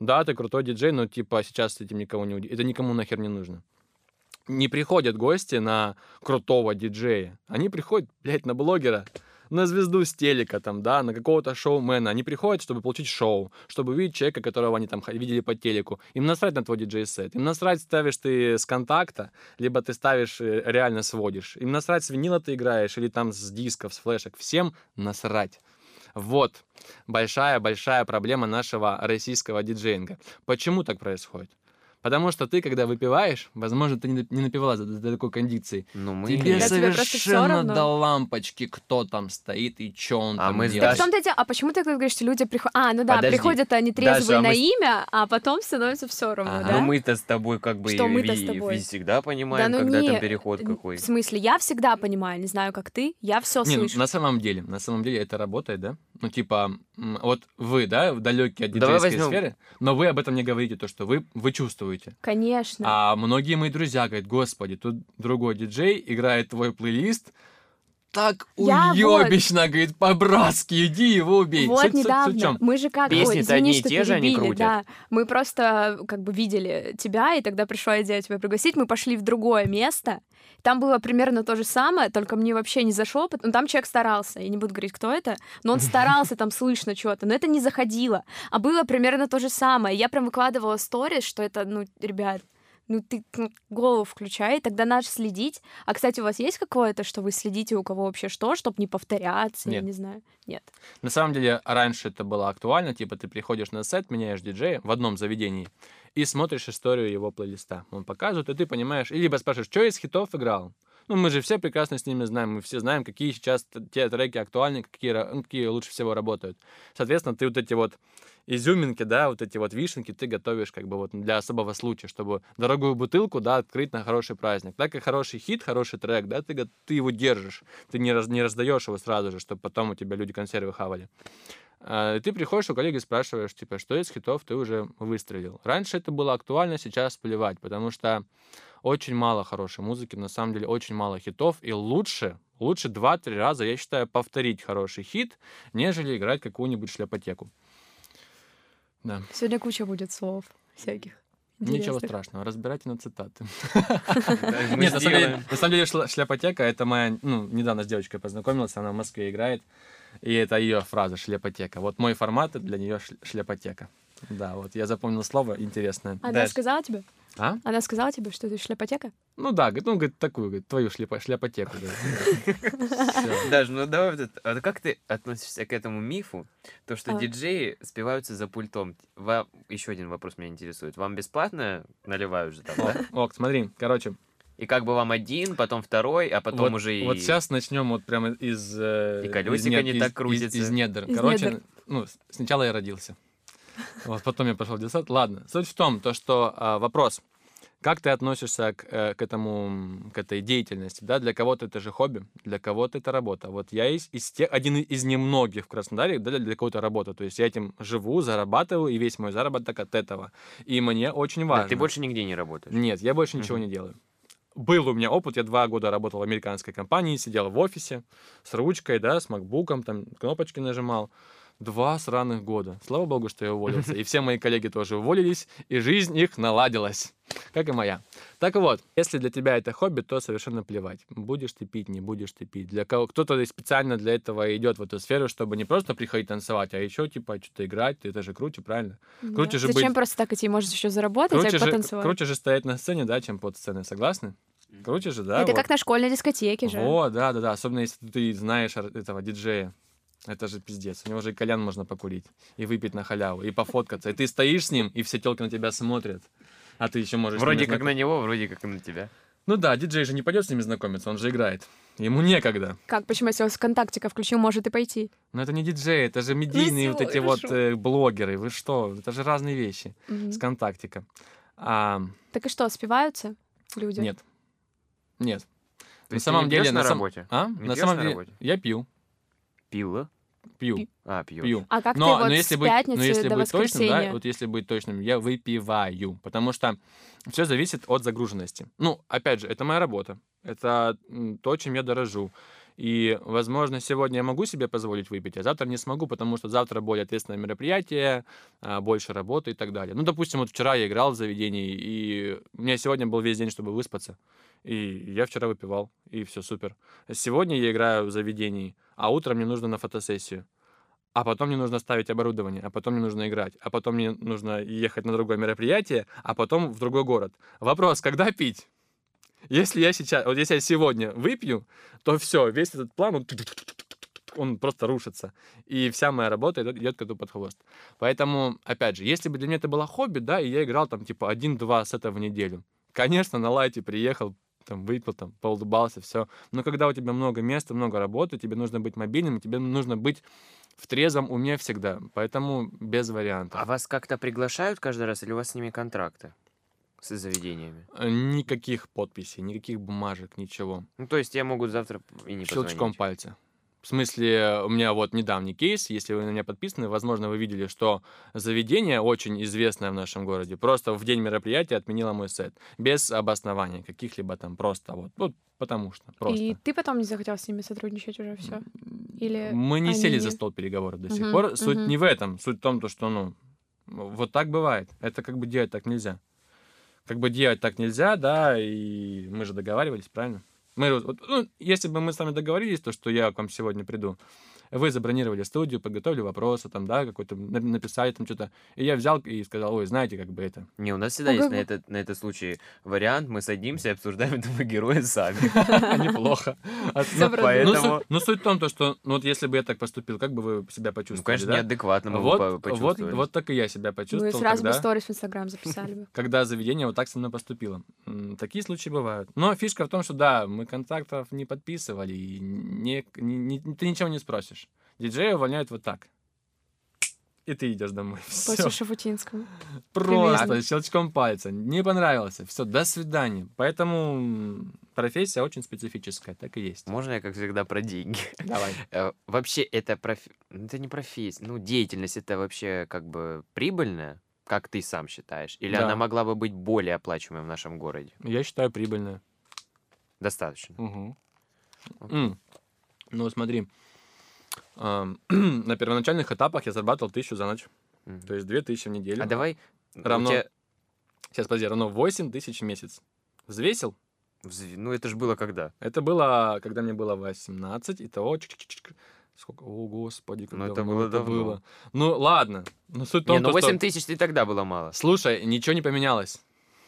Да, ты крутой диджей, но типа сейчас с этим никого не Это никому нахер не нужно. Не приходят гости на крутого диджея. Они приходят, блядь, на блогера, на звезду с телека, там, да, на какого-то шоумена. Они приходят, чтобы получить шоу, чтобы увидеть человека, которого они там видели по телеку. Им насрать на твой диджей-сет. Им насрать, ставишь ты с контакта, либо ты ставишь, э, реально сводишь. Им насрать, с винила ты играешь, или там с дисков, с флешек. Всем насрать. Вот большая-большая проблема нашего российского диджеинга. Почему так происходит? Потому что ты, когда выпиваешь, возможно, ты не доп- не напивала до, до такой кондиции. Ну, мы... Тебе Да, тебе совершенно равно. до лампочки, кто там стоит и что он А там мы делает. в том-то и дело. А почему ты говоришь, что люди приходят... А, ну да, Подожди. приходят они Даша, трезвые а на мы имя, а потом становится все равно, Ага. да? Но мы-то с тобой как бы Что и- мы-то с тобой? и всегда понимаем, ну когда не, там переход какой. В смысле, я всегда понимаю, не знаю, как ты, я все Не, ну, слышу. на самом деле, на самом деле это работает, да? Ну, типа, вот вы, да, далекие от диджейской возьмем- сферы, но вы об этом не говорите, то, что вы, вы чувствуете. Конечно. А многие мои друзья говорят, господи, тут другой диджей играет твой плейлист, так Я вот- уебищно, говорит, по-братски, иди его убей. Вот Суть- суть- суть недавно. чём? мы же как, Песни-то ой, извини, одни и что те же они перебили, крутят? да, мы просто как бы видели тебя, и тогда пришла идея тебя пригласить, мы пошли в другое место, там было примерно то же самое, только мне вообще не зашло, потому там человек старался, я не буду говорить, кто это, но он старался, там слышно что-то, но это не заходило, а было примерно то же самое, я прям выкладывала сторис, что это, ну, ребят, ну ты ну, голову включай, тогда надо следить. А, кстати, у вас есть какое-то, что вы следите, у кого вообще что, чтобы не повторяться, я Нет. не знаю? Нет. На самом деле, раньше это было актуально, типа ты приходишь на сет, меняешь диджея в одном заведении и смотришь историю его плейлиста. Он показывает, и ты понимаешь, и либо спрашиваешь, что из хитов играл? Ну, мы же все прекрасно с ними знаем, мы все знаем, какие сейчас те треки актуальны, какие, ну, какие лучше всего работают. Соответственно, ты вот эти вот изюминки, да, вот эти вот вишенки ты готовишь как бы вот для особого случая, чтобы дорогую бутылку, да, открыть на хороший праздник. Так и хороший хит, хороший трек, да, ты, ты его держишь, ты не, раз, не раздаешь его сразу же, чтобы потом у тебя люди консервы хавали. А, и ты приходишь у коллеги, спрашиваешь, типа, что из хитов ты уже выстрелил. Раньше это было актуально, сейчас плевать, потому что очень мало хорошей музыки, на самом деле очень мало хитов, и лучше, лучше 2-3 раза, я считаю, повторить хороший хит, нежели играть какую-нибудь шляпотеку. Да. Сегодня куча будет слов всяких. Ничего интересных. страшного, разбирайте на цитаты. Нет, на самом, деле, шляпотека это моя, ну, недавно с девочкой познакомился, она в Москве играет, и это ее фраза шляпотека. Вот мой формат для нее ш- шляпотека. Да, вот я запомнил слово интересное. Она Даш. сказала тебе? А? Она сказала тебе, что ты шляпотека? Ну да, говорит, ну, говорит, такую, говорит, твою шляпо- шляпотеку. Даже, ну давай вот это. А как ты относишься к этому мифу, то, что А. диджеи спиваются за пультом? Вам... Еще один вопрос меня интересует. Вам бесплатно наливают же там, О, да? Ок, смотри, короче, И как бы вам один, потом второй, а потом вот, уже и... вот сейчас начнем вот прямо из... э, И из колесико не из- так из- крутится. Из, недр. Из Короче, недр. ну, сначала я родился. Вот, потом я пошел в детсад. Ладно, суть в том, то, что а, вопрос. как ты относишься к, э, к этому, к этой деятельности, да? Для кого-то это же хобби, для кого-то это работа. Вот я из, из тех, один из немногих в Краснодаре, да, для кого-то работа. То есть я этим живу, зарабатываю, и весь мой заработок от этого. И мне очень Да, важно. ты больше нигде не работаешь. Нет, я больше ничего Мгм. не делаю. Был у меня опыт, я два года работал в американской компании, сидел в офисе с ручкой, да, с макбуком, там кнопочки нажимал. Два сраных года. Слава богу, что я уволился. И все мои коллеги тоже уволились, и жизнь их наладилась, как и моя. Так вот, если для тебя это хобби, то совершенно плевать. Будешь ты пить, не будешь ты пить. Для кого кто-то специально для этого идет в эту сферу, чтобы не просто приходить танцевать, а еще типа что-то играть. Это же круче, правильно? Круче Да. же Зачем быть- просто так идти? Может еще заработать, Круче а же, потанцевать? круче же стоять на сцене, да, чем под сценой. Согласны? Круче же, да? Это вот. как на школьной дискотеке же. Вот, да, да, да. Особенно если ты знаешь этого диджея. Это же пиздец. У него же и кальян можно покурить, и выпить на халяву, и пофоткаться. И ты стоишь с ним, и все телки на тебя смотрят. А ты еще можешь... Вроде как на него, вроде как и на тебя. Ну да, диджей же не пойдет с ними знакомиться, он же играет. Ему некогда. Как, почему, если он с ВКонтактика включил, может и пойти? Но это не диджей, это же медийные вот эти вот э, блогеры. Вы что? Это же разные вещи. С контактика. А, Так и что, спиваются люди? нет. Нет. То На самом деле... на на сам- работе? А? Не на самом на деле... работе? Я пью. Пила? Пью. А, пьешь. Пью. А как но, ты вот но если с быть, пятницы но если до быть точным, да, вот если быть точным, я выпиваю, потому что все зависит от загруженности. Ну, опять же, это моя работа, это то, чем я дорожу. И, возможно, сегодня я могу себе позволить выпить, а завтра не смогу, потому что завтра более ответственное мероприятие, а, больше работы и так далее. Ну, допустим, вот вчера я играл в заведении, и у меня сегодня был весь день, чтобы выспаться. И я вчера выпивал, и все супер. Сегодня я играю в заведении, а утром мне нужно на фотосессию. А потом мне нужно ставить оборудование, а потом мне нужно играть, а потом мне нужно ехать на другое мероприятие, а потом в другой город. Вопрос, когда пить? Если я сейчас, вот если я сегодня выпью, то все, весь этот план, он, он просто рушится. И вся моя работа идет, идет коту под хвост. Поэтому, опять же, если бы для меня это было хобби, да, и я играл там типа один-два сета в неделю, конечно, на лайте приехал, там, выпил, там, поулыбался, все. Но когда у тебя много места, много работы, тебе нужно быть мобильным, тебе нужно быть в трезвом уме всегда. Поэтому без вариантов. А вас как-то приглашают каждый раз или у вас с ними контракты? С заведениями? Э, Никаких подписей, никаких бумажек, ничего. Ну, то есть я могу завтра и не Щелчком позвонить. пальца. В смысле, у меня вот недавний кейс, если вы на меня подписаны, возможно, вы видели, что заведение очень известное в нашем городе просто в день мероприятия отменило мой сет. Без обоснования каких-либо там просто вот. Вот потому что. Просто. И ты потом не захотел с ними сотрудничать уже все? Или Мы не они сели за стол переговоров до сих Мгм, пор. Суть мгм. не в этом. Суть в том, то, что, ну, вот так бывает. Это как бы делать так нельзя. Как бы делать так нельзя, да, и мы же договаривались, правильно? Мы, вот- ну, если бы мы с вами договорились, то, что я к вам сегодня приду, вы забронировали студию, подготовили вопросы, там, да, какой-то, на- написали там что-то, и я взял и сказал, ой, знаете, как бы это. Не, у нас всегда Ну, есть на этот, на этот случай вариант. Мы садимся и обсуждаем этого героя сами. Неплохо. А, ну, ну, Поэтому- суть- Ну, суть в том, то, что, ну, вот если бы я так поступил, как бы вы себя Ну, почувствовали, конечно, да? неадекватно мы бы почувствовали. вот так и я себя мы почувствовал, Ну сразу бы сторис в Инстаграм записали бы. когда заведение вот так со мной поступило. Такие случаи бывают. Но фишка в том, что да, мы контрактов не подписывали, и не, не- не- ты ничего не спросишь. Диджея увольняют вот так. И ты идешь домой. Все. Шафутинскому. Просто Привет. щелчком пальца. Не понравился. Все, до свидания. Поэтому профессия очень специфическая, так и есть. Можно я, как всегда, про деньги? Давай. Э, Вообще, это, проф- ну, это не профессия, ну, деятельность, это вообще как бы прибыльная, как ты сам считаешь? Или Да. она могла бы быть более оплачиваемой в нашем городе? Я считаю прибыльно. Достаточно. Окей. М. Ну, смотри. На первоначальных этапах я зарабатывал тысячу за ночь. То есть две тысячи в неделю. А давай... равно- тебя Сейчас, подожди, равно 8 тысяч в месяц. Взвесил? взв- Ну, это же было когда? Это было, когда мне было 18, и того... Сколько? О, господи, как Ну, это давно было давно. Ну, ладно. Ну, суть в том, Не, ну то, что- 8 тысяч и тогда было мало. Слушай, ничего не поменялось.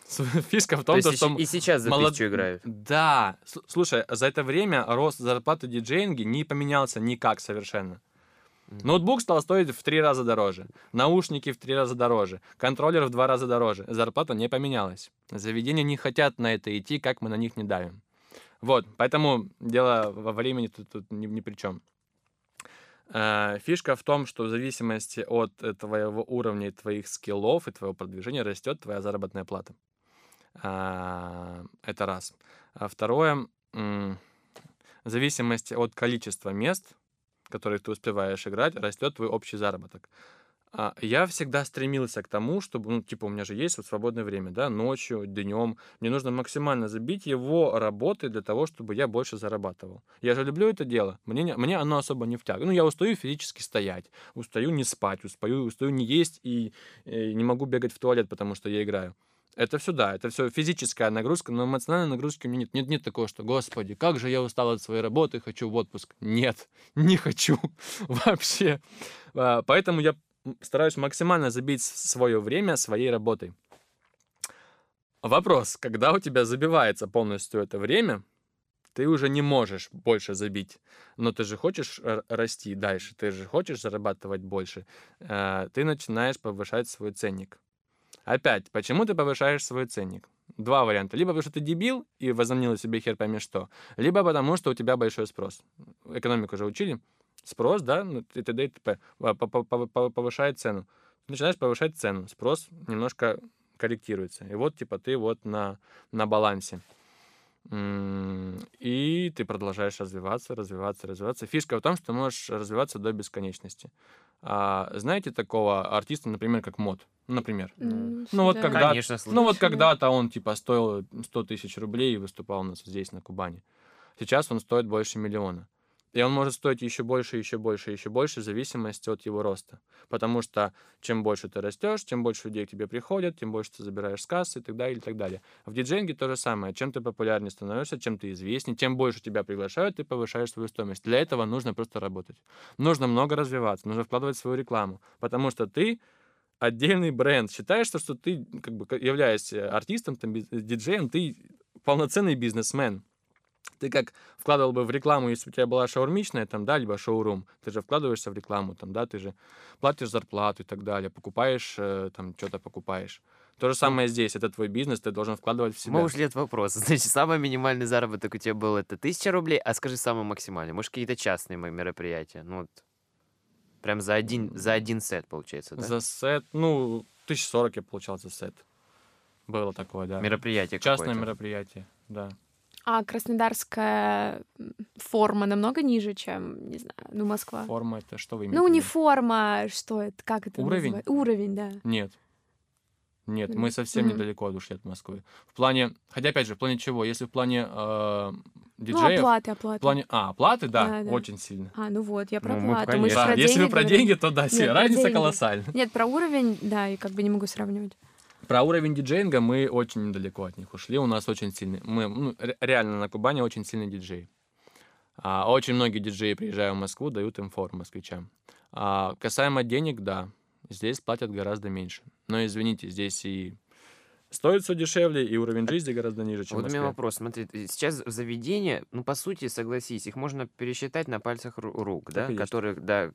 Фишка в То том, то, и что... и сейчас за молод- тысячу играют. Да. Слушай, за это время рост зарплаты диджеинги не поменялся никак совершенно. Ноутбук стал стоить в три раза дороже, наушники в три раза дороже, контроллер в два раза дороже. Зарплата не поменялась. Заведения не хотят на это идти, как мы на них не давим. Вот, поэтому дело во времени тут, тут ни, ни при чем. Э, Фишка в том, что в зависимости от твоего уровня и твоих скиллов и твоего продвижения растет твоя заработная плата. А, это раз. А второе, в зависимости от количества мест, в которых ты успеваешь играть, растет твой общий заработок. А, я всегда стремился к тому, чтобы, ну, типа, у меня же есть вот свободное время, да, ночью, днем. Мне нужно максимально забить его работы для того, чтобы я больше зарабатывал. Я же люблю это дело. Мне, не- мне оно особо не втягивает. Ну, я устаю физически стоять, устаю не спать, устаю, устаю не есть и, и не могу бегать в туалет, потому что я играю. Это все, да, это все физическая нагрузка, но эмоциональной нагрузки у меня нет. Нет, нет такого, что, господи, как же я устал от своей работы, хочу в отпуск. Нет, не хочу вообще. А, Поэтому я стараюсь максимально забить свое время своей работой. Вопрос, когда у тебя забивается полностью это время, ты уже не можешь больше забить. Но ты же хочешь расти дальше, ты же хочешь зарабатывать больше. Э, Ты начинаешь повышать свой ценник. Опять, почему ты повышаешь свой ценник? Два варианта. Либо потому что ты дебил и возомнил себе хер пойми что, либо потому что у тебя большой спрос. Экономику же учили. Спрос, да, ну, и т.д. и т.п. По- по- по- по- Повышает цену. Начинаешь повышать цену. Спрос немножко корректируется. И вот, типа, ты вот на, на балансе. И ты продолжаешь развиваться, развиваться, развиваться. Фишка в том, что ты можешь развиваться до бесконечности. А, знаете такого артиста, например, как Мод? Например. М, Ну вот да. когда- Конечно, Ну вот когда-то он типа стоил 100 тысяч рублей и выступал у нас здесь, на Кубани. Сейчас он стоит больше миллиона. И он может стоить еще больше, еще больше, еще больше, в зависимости от его роста. Потому что чем больше ты растешь, тем больше людей к тебе приходят, тем больше ты забираешь с кассы и так далее, и так далее. В диджейнге то же самое. Чем ты популярнее становишься, чем ты известнее, тем больше тебя приглашают, ты повышаешь свою стоимость. Для этого нужно просто работать. Нужно много развиваться, нужно вкладывать свою рекламу. Потому что ты отдельный бренд. Считаешь, что ты, как бы, являясь артистом, там, диджеем, ты полноценный бизнесмен. Ты как вкладывал бы в рекламу, если у тебя была шаурмичная, там, да, либо шоурум, ты же вкладываешься в рекламу, там, да, ты же платишь зарплату и так далее, покупаешь, э, там, что-то покупаешь. То же самое здесь, это твой бизнес, ты должен вкладывать в себя. Мы ушли от вопроса. Значит, самый минимальный заработок у тебя был это тысяча рублей, а скажи самый максимальный. Может, какие-то частные мероприятия? Ну, вот, прям за один, за один сет, получается, да? За сет, ну, 1040 я получал за сет. Было такое, да. Мероприятие Частное мероприятие, да. А краснодарская форма намного ниже, чем, не знаю, ну, Москва. Форма это что вы имеете Ну, в не форма, что это, как это Уровень? называется? Уровень, да. Нет. Нет, мы совсем Мгм. недалеко ушли от Москвы. В плане, хотя опять же, в плане чего? Если в плане э, Ну, диджеев, оплаты, в оплаты. плане, а, оплаты, да, Да, да. очень сильно. А, ну вот, я про Ну, мы, оплату. Мы же конечно. Да, про если вы про говорим. деньги, то да, Нет, разница колоссальна. Нет, про уровень, да, и как бы не могу сравнивать. Про уровень диджеинга мы очень недалеко от них ушли. У нас очень сильный, мы ну, ре- реально на Кубани очень сильный диджей. А, очень многие диджеи, приезжая в Москву, дают им фору москвичам. А, касаемо денег, да, здесь платят гораздо меньше. Но извините, здесь и стоит все дешевле, и уровень жизни гораздо ниже, чем Вот у меня вопрос. Смотри, сейчас заведения, ну, по сути, согласись, их можно пересчитать на пальцах ру- рук, Так да, которых, да,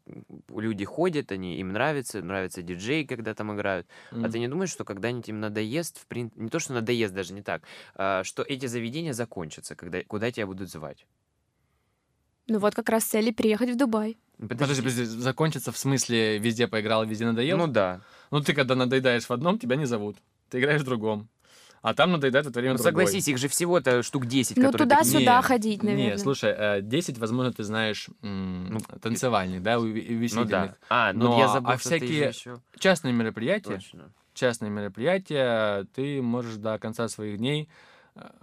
люди ходят, они, им нравится, нравится диджей, когда там играют. А Мгм. ты не думаешь, что когда-нибудь им надоест, в прин- не то, что надоест, даже не так, а, что эти заведения закончатся, когда, куда тебя будут звать? Ну вот как раз цели переехать в Дубай. Ну, Подожди, подожди, закончится в смысле везде поиграл, везде надоел? Ну Ну, да. ты когда надоедаешь в одном, тебя не зовут. Ты играешь в другом. А там надоедает в это время Ну, другой. согласись, их же всего-то штук 10, Ну которые туда-сюда Не, ходить, наверное. Не, слушай, э, 10, возможно, ты знаешь Ну, танцевальных, да, у- и Ну да. А, ну Но, я а забыл, что ты же всякие еще... Частные мероприятия, Точно. частные мероприятия, ты можешь до конца своих дней э,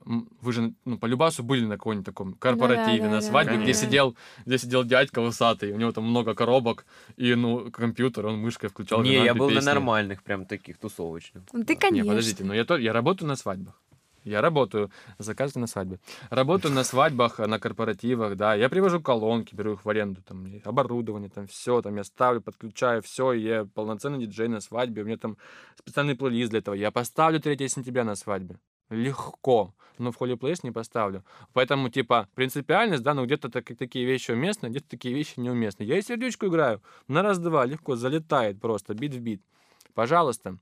вы же ну, по любасу были на каком-нибудь таком корпоративе, да, на да, свадьбе, где конечно. сидел, где сидел дядька усатый, у него там много коробок, и, ну, компьютер, он мышкой включал. Не, я был на песни. нормальных, прям таких, тусовочных. Ну ты, Не, конечно. подождите, но я, то, я работаю на свадьбах. Я работаю, заказываю на свадьбе. Работаю на свадьбах, на корпоративах, да. Я привожу колонки, беру их в аренду, там, оборудование, там, все, там, я ставлю, подключаю, все, и я полноценный диджей на свадьбе. У меня там специальный плейлист для этого. Я поставлю 3 сентября на свадьбе. Легко. Но в Holy Place не поставлю. Поэтому, типа, принципиальность, да, ну где-то так- такие вещи уместны, где-то такие вещи неуместны. Я и сердечку играю. На раз-два, легко, залетает просто, бит в бит. Пожалуйста.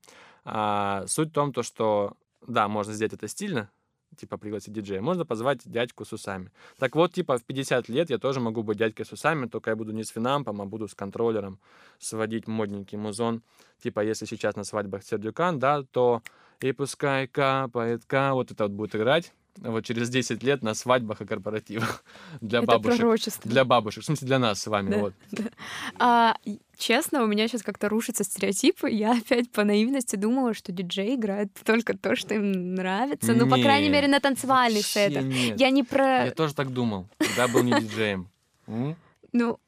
А, суть в том, то, что, да, можно сделать это стильно, типа, пригласить диджея. Можно позвать дядьку с усами. Так вот, типа, в 50 лет я тоже могу быть дядькой с усами, только я буду не с финампом, а буду с контроллером сводить модненький музон. Типа, если сейчас на свадьбах Сердюкан, да, то и пускай капает ка, вот это вот будет играть вот через 10 лет на свадьбах и корпоративах для Это бабушек. пророчество. Для бабушек, в смысле для нас с вами, Да. вот. А, и, честно, у меня сейчас как-то рушатся стереотипы. Я опять по наивности думала, что диджей играет только то, что им нравится. Ну, по крайней Не, мере, на танцевальных сетах. нет. Я не про... Я тоже так думал, когда был не диджеем. Ну,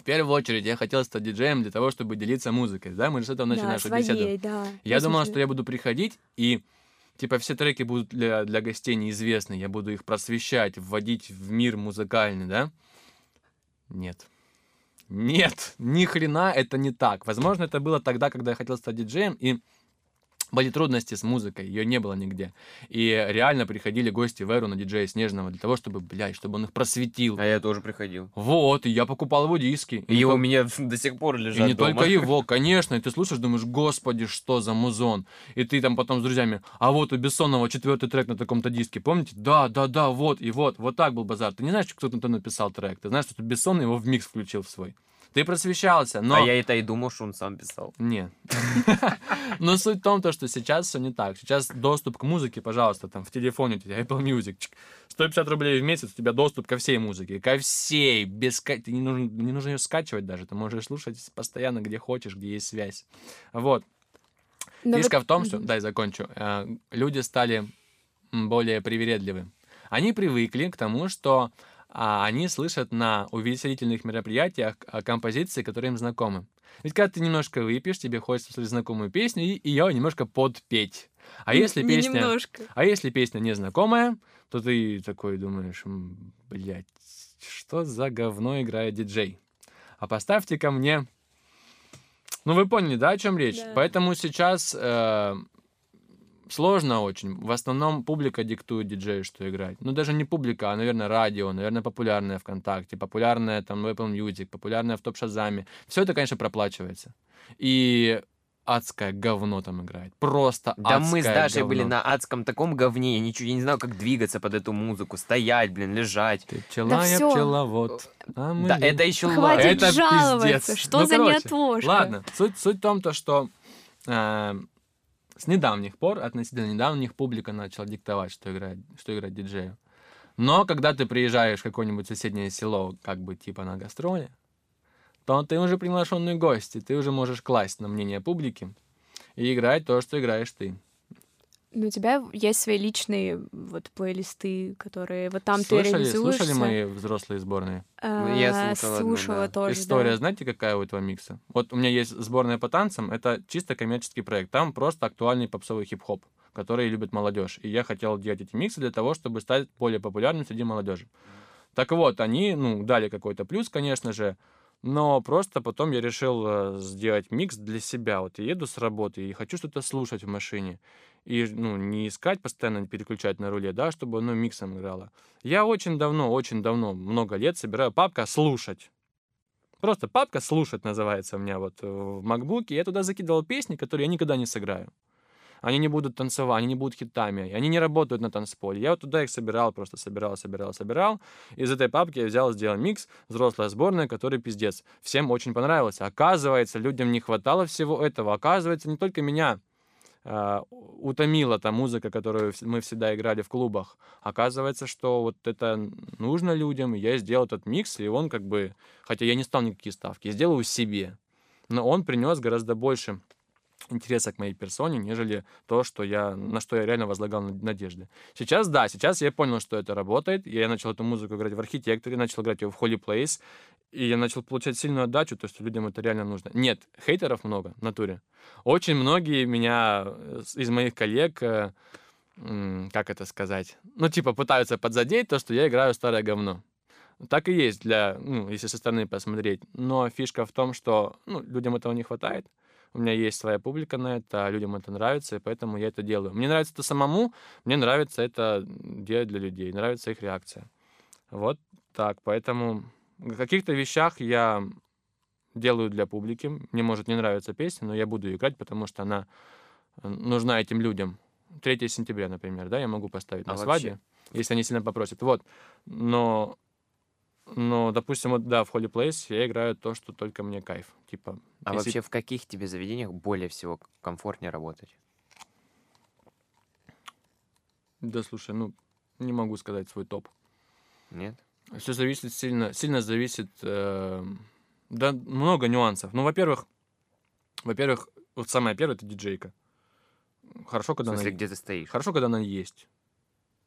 В первую очередь я хотел стать диджеем для того, чтобы делиться музыкой, да? Мы же с этого начали да, нашу беседу. своей, да. Я думал, что я буду приходить и типа все треки будут для, для гостей неизвестны, я буду их просвещать, вводить в мир музыкальный, да? Нет. Нет, ни хрена это не так. Возможно, это было тогда, когда я хотел стать диджеем, и были трудности с музыкой, ее не было нигде. И реально приходили гости в Эру на диджея Снежного для того, чтобы, блядь, чтобы он их просветил. А я тоже приходил. Вот, и я покупал его диски. И его у меня до сих пор и лежат не дома. только его, конечно. И ты слушаешь, думаешь, господи, что за музон. И ты там потом с друзьями, а вот у Бессонова четвертый трек на таком-то диске, помните? Да, да, да, вот, и вот, вот так был базар. Ты не знаешь, кто кто написал трек, ты знаешь, что Бессон его в микс включил в свой. Ты просвещался, но... А я это и думал, что он сам писал. Нет. Но суть в том, то, что сейчас все не так. Сейчас доступ к музыке, пожалуйста, там в телефоне у тебя Apple Music. чик, 150 рублей в месяц, у тебя доступ ко всей музыке. Ко всей. Без Ты не нужно, не нужно ее скачивать даже. Ты можешь слушать постоянно, где хочешь, где есть связь. Вот. Но Фишка вот- в том, что, дай закончу, э, люди стали более привередливы. Они привыкли к тому, что а, они слышат на увеселительных мероприятиях а, композиции, которые им знакомы. Ведь когда ты немножко выпьешь, тебе хочется слышать знакомую песню и ее немножко подпеть. А если не песня, немножко. а если песня незнакомая, то ты такой думаешь, блять, что за говно играет диджей? А поставьте ко мне... Ну, вы поняли, да, о чем речь? Да. Поэтому сейчас э, сложно очень. В основном публика диктует диджею, что играть. Ну, даже не публика, а, наверное, радио, наверное, популярное ВКонтакте, популярное там в Apple Music, популярное в Топ Шазаме. Все это, конечно, проплачивается. И адское говно там играет. Просто Да мы с адское Дашей были говно. на адском таком говне, я ничего я не знал, как двигаться под эту музыку, стоять, блин, лежать. Ты пчела, я всё. пчеловод. А мы Да, это еще Хватит Это жаловаться. пиздец. Что Ну, за короче, неотложка? Ладно, суть, суть в том, то, что э, с недавних пор, относительно недавних, публика начала диктовать, что играет, что играть диджею. Но когда ты приезжаешь в какое-нибудь соседнее село, как бы типа на гастроли, то ты уже приглашенный гость, и ты уже можешь класть на мнение публики и играть то, что играешь ты. Ну, у тебя есть свои личные вот плейлисты, которые вот там ты слушали, реализуешься. слушали мои взрослые сборные? А, Я слушала одну, слушала да. тоже, История, да. знаете, какая у этого микса? Вот у меня есть сборная по танцам, это чисто коммерческий проект. Там просто актуальный попсовый хип-хоп, который любит молодежь. И я хотел делать эти миксы для того, чтобы стать более популярным среди молодежи. Так вот, они, ну, дали какой-то плюс, конечно же, но просто потом я решил э, сделать микс для себя. Вот я еду с работы и хочу что-то слушать в машине. И, ну, не искать, постоянно переключать на руле, да, чтобы оно миксом играло. Я очень давно, очень давно, много лет собираю папка «Слушать». Просто папка «Слушать» называется у меня вот в макбуке. Я туда закидывал песни, которые я никогда не сыграю. Они не будут танцевать, они не будут хитами, они не работают на танцполе. Я вот туда их собирал, просто собирал, собирал, собирал. Из этой папки я взял, сделал микс, взрослая сборная, который пиздец. Всем очень понравился. Оказывается, людям не хватало всего этого. Оказывается, не только меня а, утомила та музыка, которую мы всегда играли в клубах. Оказывается, что вот это нужно людям, я сделал этот микс, и он как бы, хотя я не стал никакие ставки, сделаю себе, но он принес гораздо больше интереса к моей персоне, нежели то, что я, на что я реально возлагал над- надежды. Сейчас, да, сейчас я понял, что это работает, я начал эту музыку играть в архитекторе, начал играть ее в Holy Place, и я начал получать сильную отдачу, то, что людям это реально нужно. Нет, хейтеров много в натуре. Очень многие меня э, из моих коллег, э, как это сказать, ну, типа пытаются подзадеть то, что я играю старое говно. Так и есть для, ну, если со стороны посмотреть. Но фишка в том, что ну, людям этого не хватает. У меня есть своя публика на это, а людям это нравится, и поэтому я это делаю. Мне нравится это самому, мне нравится это делать для людей, нравится их реакция. Вот так, поэтому в каких-то вещах я делаю для публики. Мне может не нравиться песня, но я буду играть, потому что она э, нужна этим людям. 3 сентября, например, да, я могу поставить А на вообще? свадьбе, если они сильно попросят. Вот. Но, но, допустим, вот, да, в Holy Place я играю то, что только мне кайф. Типа, А если- вообще в каких тебе заведениях более всего комфортнее работать? Да, слушай, ну, не могу сказать свой топ. Нет? Все зависит сильно, сильно зависит, э, да, много нюансов. Ну, во-первых, во-первых, вот самое первое это диджейка. Хорошо, В когда смысле, она, где ты стоишь? хорошо, когда она есть.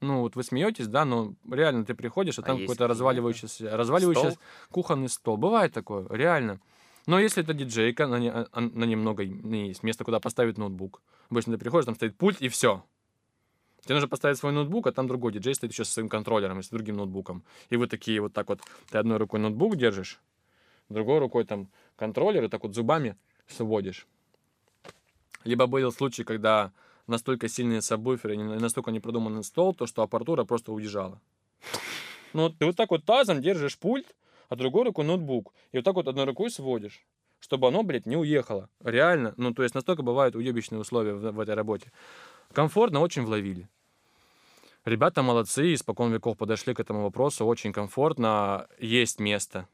Ну, вот вы смеетесь, да, но реально ты приходишь, а А там какой-то разваливающийся, разваливающийся Стол? кухонный стол. Бывает такое, реально. Но если это диджейка, на, а- а- на немного не есть место, куда поставить ноутбук. Обычно ты приходишь, там стоит пульт и все. Тебе нужно поставить свой ноутбук, а там другой диджей стоит еще со своим контроллером и с другим ноутбуком. И вы такие вот так вот, ты одной рукой ноутбук держишь, другой рукой там контроллер, и так вот зубами сводишь. Либо был случай, когда настолько сильные сабвуферы, настолько непродуманный стол, то что аппаратура просто уезжала. Ну, ты вот так вот тазом держишь пульт, а другой рукой ноутбук. И вот так вот одной рукой сводишь, чтобы оно, блядь, не уехало. Реально. Ну, то есть настолько бывают уебищные условия в, в этой работе. Комфортно очень вловили. Ребята молодцы, испокон веков подошли к этому вопросу. Очень комфортно. Есть место.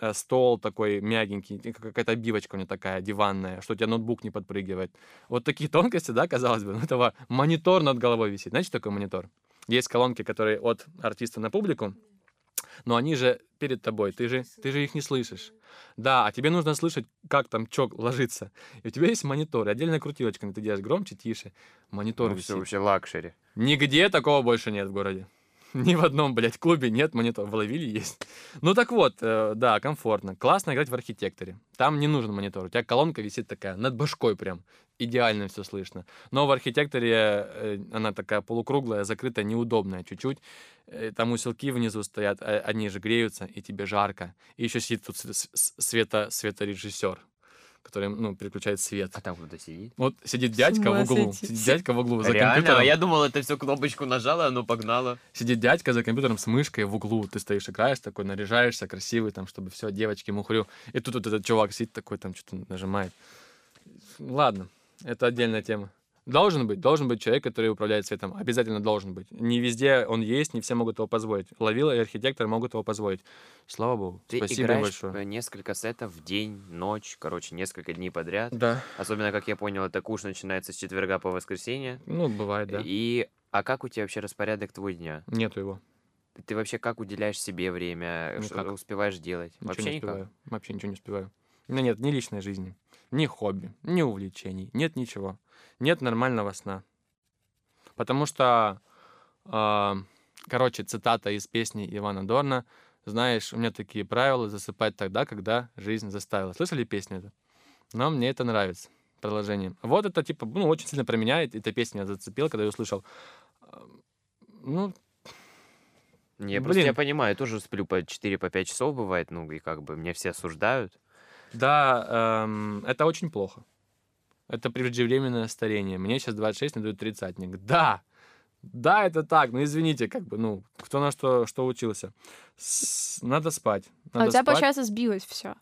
Э, Стол такой мягенький, какая-то обивочка у него такая диванная, что у тебя ноутбук не подпрыгивает. Вот такие тонкости, да, казалось бы. Ну, этого монитор над головой висит. Знаете, что такое монитор? Есть колонки, которые от артиста на публику, но они же перед тобой, ты же, ты же их не слышишь. Да, а тебе нужно слышать, как там чок ложится. И у тебя есть монитор, отдельная крутилочка, ты делаешь громче, тише. Монитор Ну, висит. все вообще luxury. Нигде такого больше нет в городе. Ни в одном, блядь, клубе нет монитора. В Лавиле есть. Ну так вот, э, да, комфортно. Классно играть в архитекторе. Там не нужен монитор. У тебя колонка висит такая, над башкой прям. Идеально все слышно. Но в архитекторе э, она такая полукруглая, закрытая, неудобная чуть-чуть. Э, Там усилки внизу стоят, а- они же греются, и тебе жарко. И еще сидит тут света, светорежиссер, который, ну, переключает свет. А там кто-то сидит? Вот сидит дядька в углу. сойти. Сидит дядька в углу за Реально? компьютером. А я думал, это все кнопочку нажала, оно погнало. Сидит дядька за компьютером с мышкой в углу. Ты стоишь, играешь такой, наряжаешься, красивый, там, чтобы все, девочки, мухрю. И тут вот этот чувак сидит такой, там, что-то нажимает. Ладно, это отдельная тема. Должен быть, должен быть человек, который управляет светом. Обязательно должен быть. Не везде он есть, не все могут его позволить. Ловила и архитектор могут его позволить. Слава богу. Ты Спасибо им играешь большое. э, несколько сетов в день, ночь, короче, несколько дней подряд. Да. Особенно, как я понял, это куш начинается с четверга по воскресенье. Ну, бывает, да. И а как у тебя вообще распорядок твой дня? Нету его. Ты вообще как уделяешь себе время? Что Никак. успеваешь делать? Ничего вообще не никак. успеваю. Вообще ничего не успеваю. У меня нет ни личной жизни, ни хобби, ни увлечений, нет ничего. Нет нормального сна. Потому что, а, короче, цитата из песни Ивана Дорна, знаешь, у меня такие правила засыпать тогда, когда жизнь заставила. Слышали песню эту? Но мне это нравится. Продолжение. Вот это, типа, ну, очень сильно про меня. Эта песня зацепила, когда я услышал. Ну, Не, просто я понимаю, я тоже сплю по 4-5 часов бывает, ну и как бы меня все осуждают. Да, эм, это очень плохо. Это преждевременное старение. Мне сейчас 26, мне дают тридцатник. Да, да, это так. Ну, извините, как бы, ну, кто на что, что учился. С- надо спать. А Надо у тебя, спать. получается, сбилось все.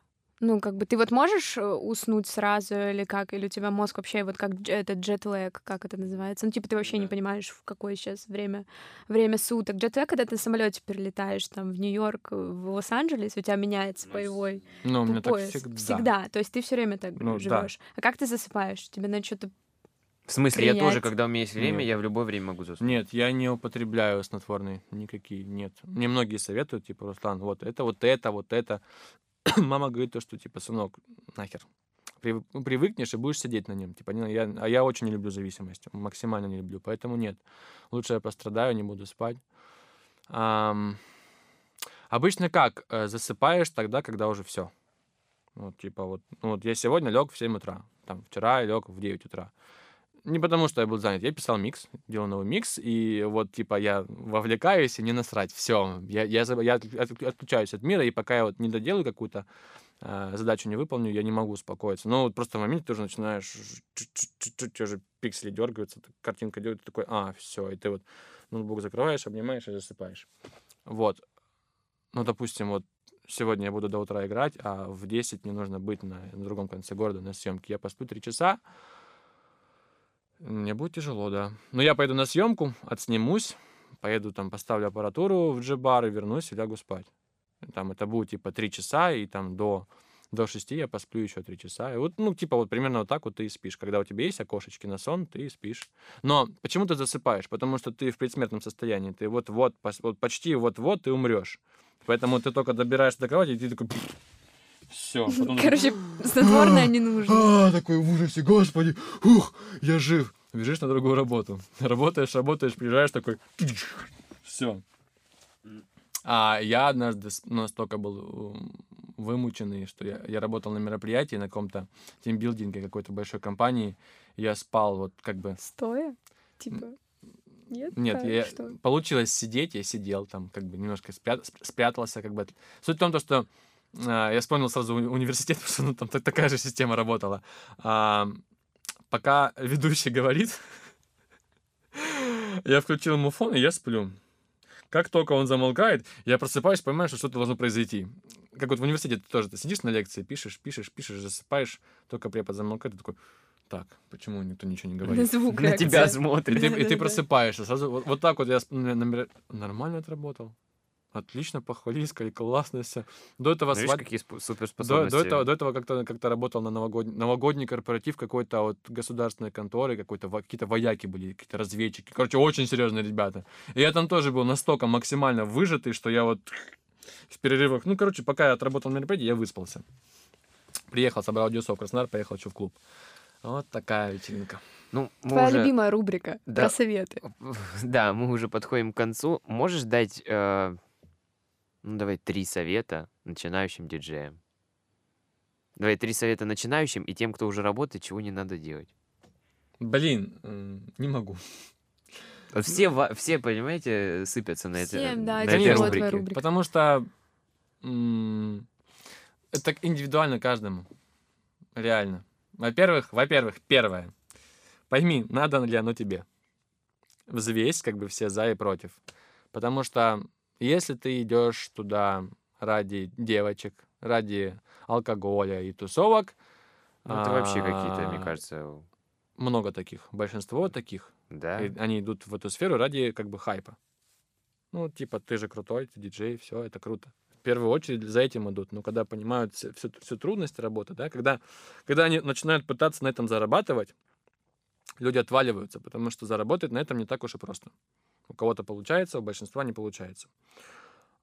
Ну, как бы ты вот можешь э, уснуть сразу или как? Или у тебя мозг вообще вот как этот джетлэг, как это называется? Ну, типа ты вообще не Да. понимаешь, в какое сейчас время, время суток. Джетлэг, когда ты на самолете перелетаешь там в Нью-Йорк, э, в Лос-Анджелес, у тебя меняется боевой Ну, у меня так пояс. всегда. То есть ты все время так Ну, да. живешь. А как ты засыпаешь? Тебе надо что-то... В смысле, я тоже, Принять. когда у меня есть время, Нет. я в любое время могу заснуть. Нет, я не употребляю снотворные никакие, нет. Мне многие советуют, типа, Руслан, вот это, вот это, вот это. Мама говорит то, что, типа, сынок, нахер. Ну, Привыкнешь и будешь сидеть на нем. Типа, я, а я очень не люблю зависимость, максимально не люблю, поэтому нет. Лучше я пострадаю, не буду спать. Ам, обычно как? Э, Засыпаешь тогда, когда уже все. Вот, типа, вот, ну, вот я сегодня лег в 7 утра, там, вчера я лег в 9 утра. Не потому, что я был занят. Я писал микс, делал новый микс, и вот, типа, я вовлекаюсь и не насрать. Все. Я, я, я от- от- отключаюсь от мира, и пока я вот не доделаю какую-то э, задачу, не выполню, я не могу успокоиться. Но вот просто в моменте ты уже начинаешь... чуть-чуть, Те же пиксели дергаются, картинка делает, такой, а, все, и ты вот ноутбук закрываешь, обнимаешь и засыпаешь. Вот. Ну, допустим, вот сегодня я буду до утра играть, а в 10 мне нужно быть на, на другом конце города на съемке. Я посплю 3 часа, Мне будет тяжело, да. Но я поеду на съемку, отснимусь, поеду там, поставлю аппаратуру в джи-бар и вернусь и лягу спать. Там это будет типа три часа, и там до, до шести я посплю еще три часа. И вот, ну, типа вот примерно вот так вот ты и спишь. Когда у тебя есть окошечки на сон, ты и спишь. Но почему ты засыпаешь? Потому что ты в предсмертном состоянии. Ты вот-вот, вот почти вот-вот ты умрешь. Поэтому ты только добираешься до кровати, и ты такой... Все. Короче, снотворное не нужно. А, такой в ужасе, господи, ух, я жив. Бежишь на другую работу. Работаешь, работаешь, приезжаешь такой, все. А я однажды настолько был вымученный, что я, я работал на мероприятии на каком-то тимбилдинге какой-то большой компании. Я спал вот как бы... Стоя? Типа, нет? Нет, я, что? получилось сидеть, я сидел там, как бы немножко спря- сп- спрятался, как бы. Суть в том, то, что я вспомнил сразу уни- университет, потому что ну, там так- такая же система работала. А, пока ведущий говорит, я включил ему фон, и я сплю. Как только он замолкает, я просыпаюсь, понимаю, что что-то должно произойти. Как вот в университете ты тоже ты сидишь на лекции, пишешь, пишешь, пишешь, засыпаешь, только препод замолкает, ты такой, так, почему никто ничего не На говорит? звук На тебя реакция. И смотрит. ты, и ты просыпаешься сразу. Вот, вот так вот я на- на нормально отработал. Отлично, похвалили, сказали, классно все. До этого Ну, видишь, свадьба. какие спо- До, суперспособности. до этого, до этого как-то, как-то работал на новогодний, новогодний корпоратив какой-то от государственной конторы, какой-то, какие-то вояки были, какие-то разведчики. Короче, очень серьезные ребята. И я там тоже был настолько максимально выжатый, что я вот в перерывах... Ну, короче, пока я отработал на мероприятии, я выспался. Приехал, собрал аудиосов в Краснодар, поехал еще в клуб. Вот такая вечеринка. Ну, мы Твоя уже- любимая рубрика Да. про советы. Да, мы уже подходим к концу. Можешь дать, э, ну, давай, три совета начинающим диджеям? Давай, три совета начинающим и тем, кто уже работает, чего не надо делать. Блин, не могу. Все, все, понимаете, сыпятся на, это, Всем, да, на это этой рубрике. твоя рубрика. Потому что это индивидуально каждому. Реально. Во-первых, во-первых, первое. Пойми, надо ли оно тебе. Взвесь как бы все за и против. Потому что если ты идешь туда ради девочек, ради алкоголя и тусовок, Ну, это вообще какие-то, мне а, кажется, много таких, большинство таких, да. и они идут в эту сферу ради как бы хайпа. Ну, типа, ты же крутой, ты диджей, все, это круто. В первую очередь за этим идут. Но когда понимают всю, всю, всю трудность работы, да, когда, когда они начинают пытаться на этом зарабатывать, люди отваливаются, потому что заработать на этом не так уж и просто. У кого-то получается, у большинства не получается.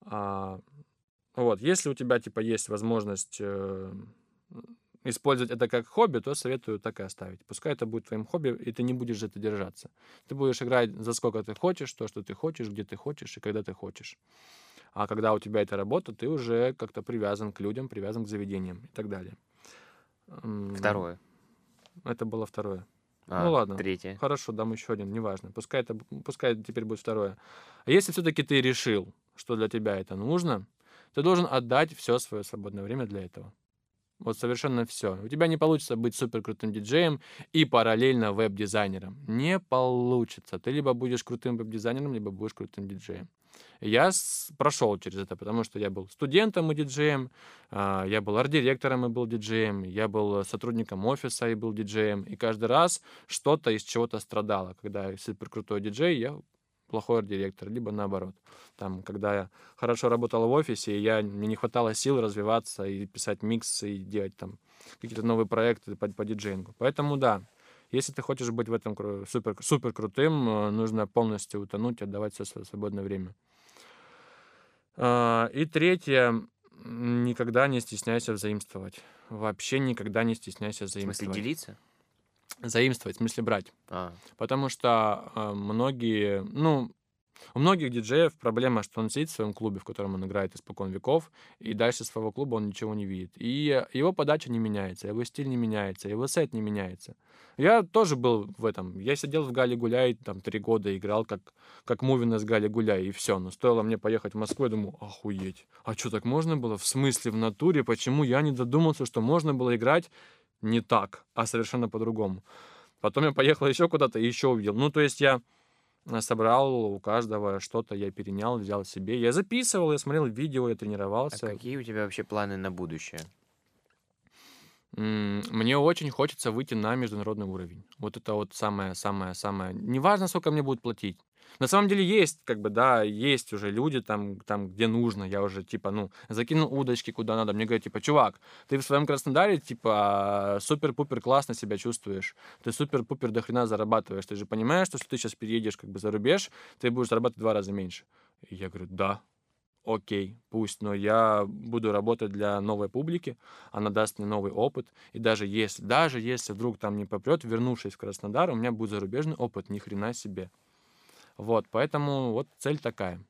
А, вот, если у тебя, типа, есть возможность э, использовать это как хобби, то советую так и оставить. Пускай это будет твоим хобби, и ты не будешь за это держаться. Ты будешь играть за сколько ты хочешь, то, что ты хочешь, где ты хочешь и когда ты хочешь. А когда у тебя эта работа, ты уже как-то привязан к людям, привязан к заведениям и так далее. Второе. Это было второе. А, ну ладно. Третье. Хорошо, дам еще один, неважно. Пускай это, пускай теперь будет второе. А если все-таки ты решил, что для тебя это нужно, ты должен отдать все свое свободное время для этого. Вот совершенно все. У тебя не получится быть супер крутым диджеем и параллельно веб-дизайнером. Не получится. Ты либо будешь крутым веб-дизайнером, либо будешь крутым диджеем. Я прошел через это, потому что я был студентом и диджеем, а, я был арт-директором и был диджеем, я был сотрудником офиса и был диджеем. И каждый раз что-то из чего-то страдало. Когда я супер крутой диджей, я плохой арт-директор, либо наоборот. Там, когда я хорошо работал в офисе, и я, мне не хватало сил развиваться и писать миксы, и делать там какие-то новые проекты по, по диджеингу. Поэтому да, если ты хочешь быть в этом супер, супер крутым, э, нужно полностью утонуть, отдавать все свое свободное время. А, И третье, никогда не стесняйся взаимствовать. Вообще никогда не стесняйся В смысле, заимствовать. делиться? Заимствовать, в смысле брать. А, Потому что а, многие, ну, у многих диджеев проблема, что он сидит в своем клубе, в котором он играет испокон веков, и дальше своего клуба он ничего не видит. И его подача не меняется, его стиль не меняется, его сет не меняется. Я тоже был в этом. Я сидел в Гале Гуляй там три года, играл как, как Мувина с Гали Гуляй, и все. Но стоило мне поехать в Москву, я думаю, охуеть. А что, так можно было? В смысле, в натуре? Почему я не додумался, что можно было играть не так, а совершенно по-другому? Потом я поехал еще куда-то и еще увидел. Ну, то есть я собрал у каждого что-то, я перенял, взял себе. Я записывал, я смотрел видео, я а тренировался. какие у тебя вообще планы на будущее? Мне очень хочется выйти на международный уровень. Вот это вот самое-самое-самое. Неважно, сколько мне будут платить. На самом деле есть, как бы, да, есть уже люди там, там, где нужно. Я уже, типа, ну, закинул удочки куда надо. Мне говорят, типа, чувак, ты в своем Краснодаре, типа, супер-пупер классно себя чувствуешь. Ты супер-пупер до хрена зарабатываешь. Ты же понимаешь, что, что ты сейчас переедешь, как бы, за рубеж, ты будешь зарабатывать в два раза меньше. И я говорю, да, окей, пусть, но я буду работать для новой публики, она даст мне новый опыт, и даже если, даже если вдруг там не попрет, вернувшись в Краснодар, у меня будет зарубежный опыт, ни хрена себе. Вот, поэтому вот цель такая.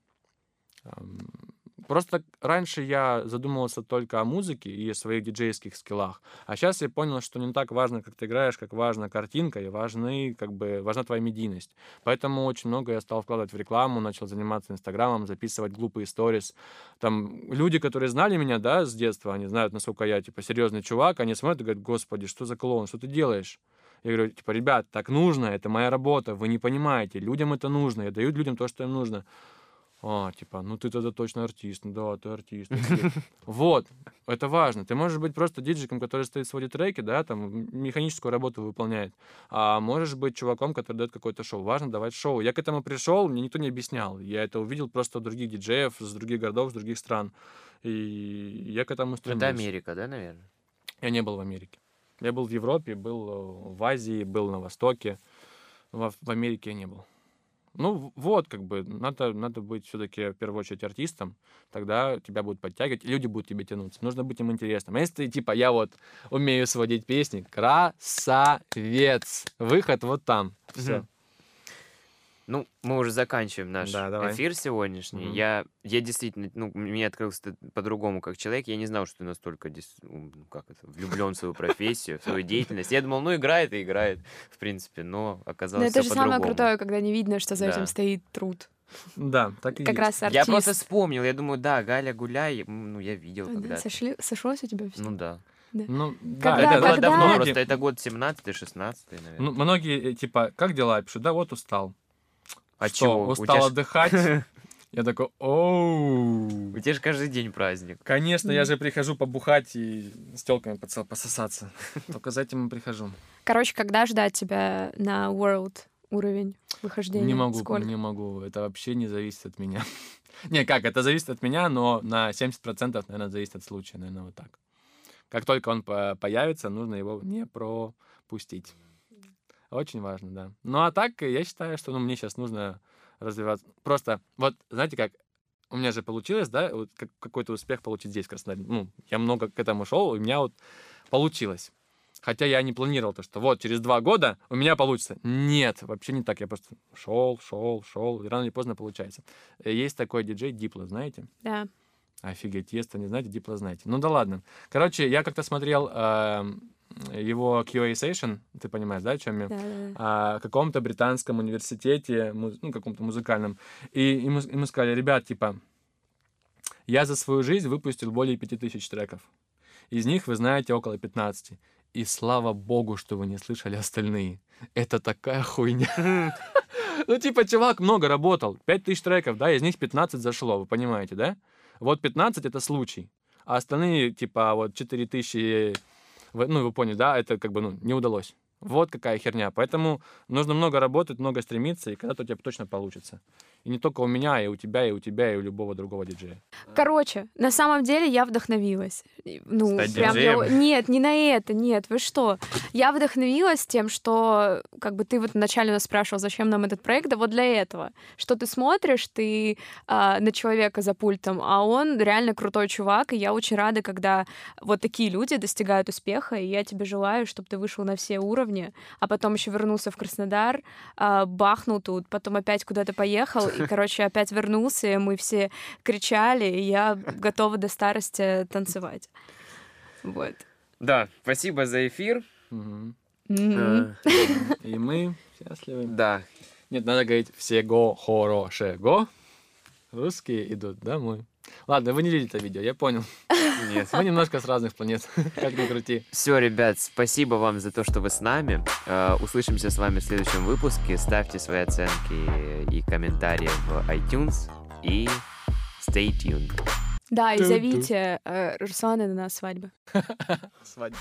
Просто раньше я задумывался только о музыке и о своих диджейских скиллах, а сейчас я понял, что не так важно, как ты играешь, как важна картинка и важны, как бы, важна твоя медийность. Поэтому очень много я стал вкладывать в рекламу, начал заниматься Инстаграмом, записывать глупые сторис. Там люди, которые знали меня, да, с детства, они знают, насколько я, типа, серьезный чувак, они смотрят и говорят, господи, что за клоун, что ты делаешь? Я говорю, типа, ребят, так нужно, это моя работа, вы не понимаете, людям это нужно, я даю людям то, что им нужно. А, типа, ну ты тогда точно артист, ну да, ты артист. Вот, это важно. Ты можешь быть просто диджиком, который стоит, сводит треки, да, там, механическую работу выполняет. А можешь быть чуваком, который дает какое-то шоу. Важно давать шоу. Я к этому пришел, мне никто не объяснял. Я это увидел просто у других диджеев, с других городов, с других стран. И я к этому стремился. Это Америка, да, наверное? Я не был в Америке. Я был в Европе, был э, в Азии, был на Востоке. В Америке я не был. Ну вот, как бы, надо, надо быть все-таки в первую очередь артистом, тогда тебя будут подтягивать, люди будут тебе тянуться. Нужно быть им интересным. А если ты, типа, я вот умею сводить песни, красавец, выход вот там, все. Ну, мы уже заканчиваем наш Да, давай. эфир сегодняшний. Мгм. Я, я действительно, ну, мне открылся по-другому как человек. Я не знал, что ты настолько дис- ну, как это, влюблен в свою профессию, в свою деятельность. Я думал, ну, играет и играет, в принципе, но Но оказалось это всё же самое крутое, когда не видно, что за Да. этим стоит труд. Да, так и Как есть. раз артист. Я просто вспомнил, я думаю, да, Галя Гуляй, ну, я видел А, да, когда-то. сошли- сошлось у тебя все? Ну да. Ну, да, Когда- это было когда- давно, многие- просто это год 17-16, наверное. ну, многие, э, типа, как дела? Пишут, да, вот устал. А Что, чего? Устал тебя, отдыхать? Я такой, оу. у тебя же каждый день праздник. Конечно, я же прихожу побухать и с телками пососаться. Только за этим и прихожу. Короче, когда ждать тебя на World уровень выхождения? Не могу, Сколько? не могу. Это вообще не зависит от меня. Не, как, это зависит от меня, но на 70%, наверное, зависит от случая, наверное, вот так. Как только он по- появится, нужно его не пропустить. Очень важно, да. Ну, а так, я считаю, что ну, мне сейчас нужно развиваться. Просто, вот, знаете как, у меня же получилось, да, вот как- какой-то успех получить здесь, в Краснодаре. Ну, я много к этому шел, и у меня вот получилось. Хотя я не планировал то, что вот через два года у меня получится. Нет, вообще не так. Я просто шел, шел, шел, и рано или поздно получается. Э, Есть такой диджей Дипло, знаете? Да. Офигеть, если не знаете, Дипло знаете. Ну да ладно. Короче, я как-то смотрел эм, его QA Session, ты понимаешь, да, о чем я? Да, да, да. а, каком-то британском университете, ну, каком-то музыкальном. И ему, ему сказали, ребят, типа, я за свою жизнь выпустил более 5000 треков. Из них вы знаете около 15. И слава богу, что вы не слышали остальные. Это такая хуйня. Ну, типа, чувак много работал. 5000 треков, да, из них 15 зашло, вы понимаете, да? Вот 15 это случай. А остальные, типа, вот 4000, вы- ну, вы поняли, да, это как бы, ну, не удалось. Вот какая херня. Поэтому нужно много работать, много стремиться, и когда-то у тебя точно получится. И не только у меня, и у тебя, и у тебя, и у любого другого диджея. Короче, на самом деле я вдохновилась. Ну, Стать прям я-? Нет, не на это, нет, вы что? Я вдохновилась тем, что, как бы ты вот вначале нас спрашивал, зачем нам этот проект, да вот для этого. Что ты смотришь, ты а, на человека за пультом, а он реально крутой чувак, и я очень рада, когда вот такие люди достигают успеха, и я тебе желаю, чтобы ты вышел на все уровни, а потом еще вернулся в Краснодар, а, бахнул тут, потом опять куда-то поехал, и, короче, опять вернулся, и мы все кричали, и я готова до старости танцевать. Вот. Да, спасибо за эфир. Э, И мы счастливы. Да, Нет, надо говорить всего хорошего. Русские идут домой. Ладно, вы не видели это видео, я понял. нет. Мы немножко с разных планет, как ни крути. Все, ребят, спасибо вам за то, что вы с нами. Э, Услышимся с вами в следующем выпуске. Ставьте свои оценки и комментарии в iTunes. И stay tuned. Да, и зовите э, Руслана на свадьбу. Свадьба.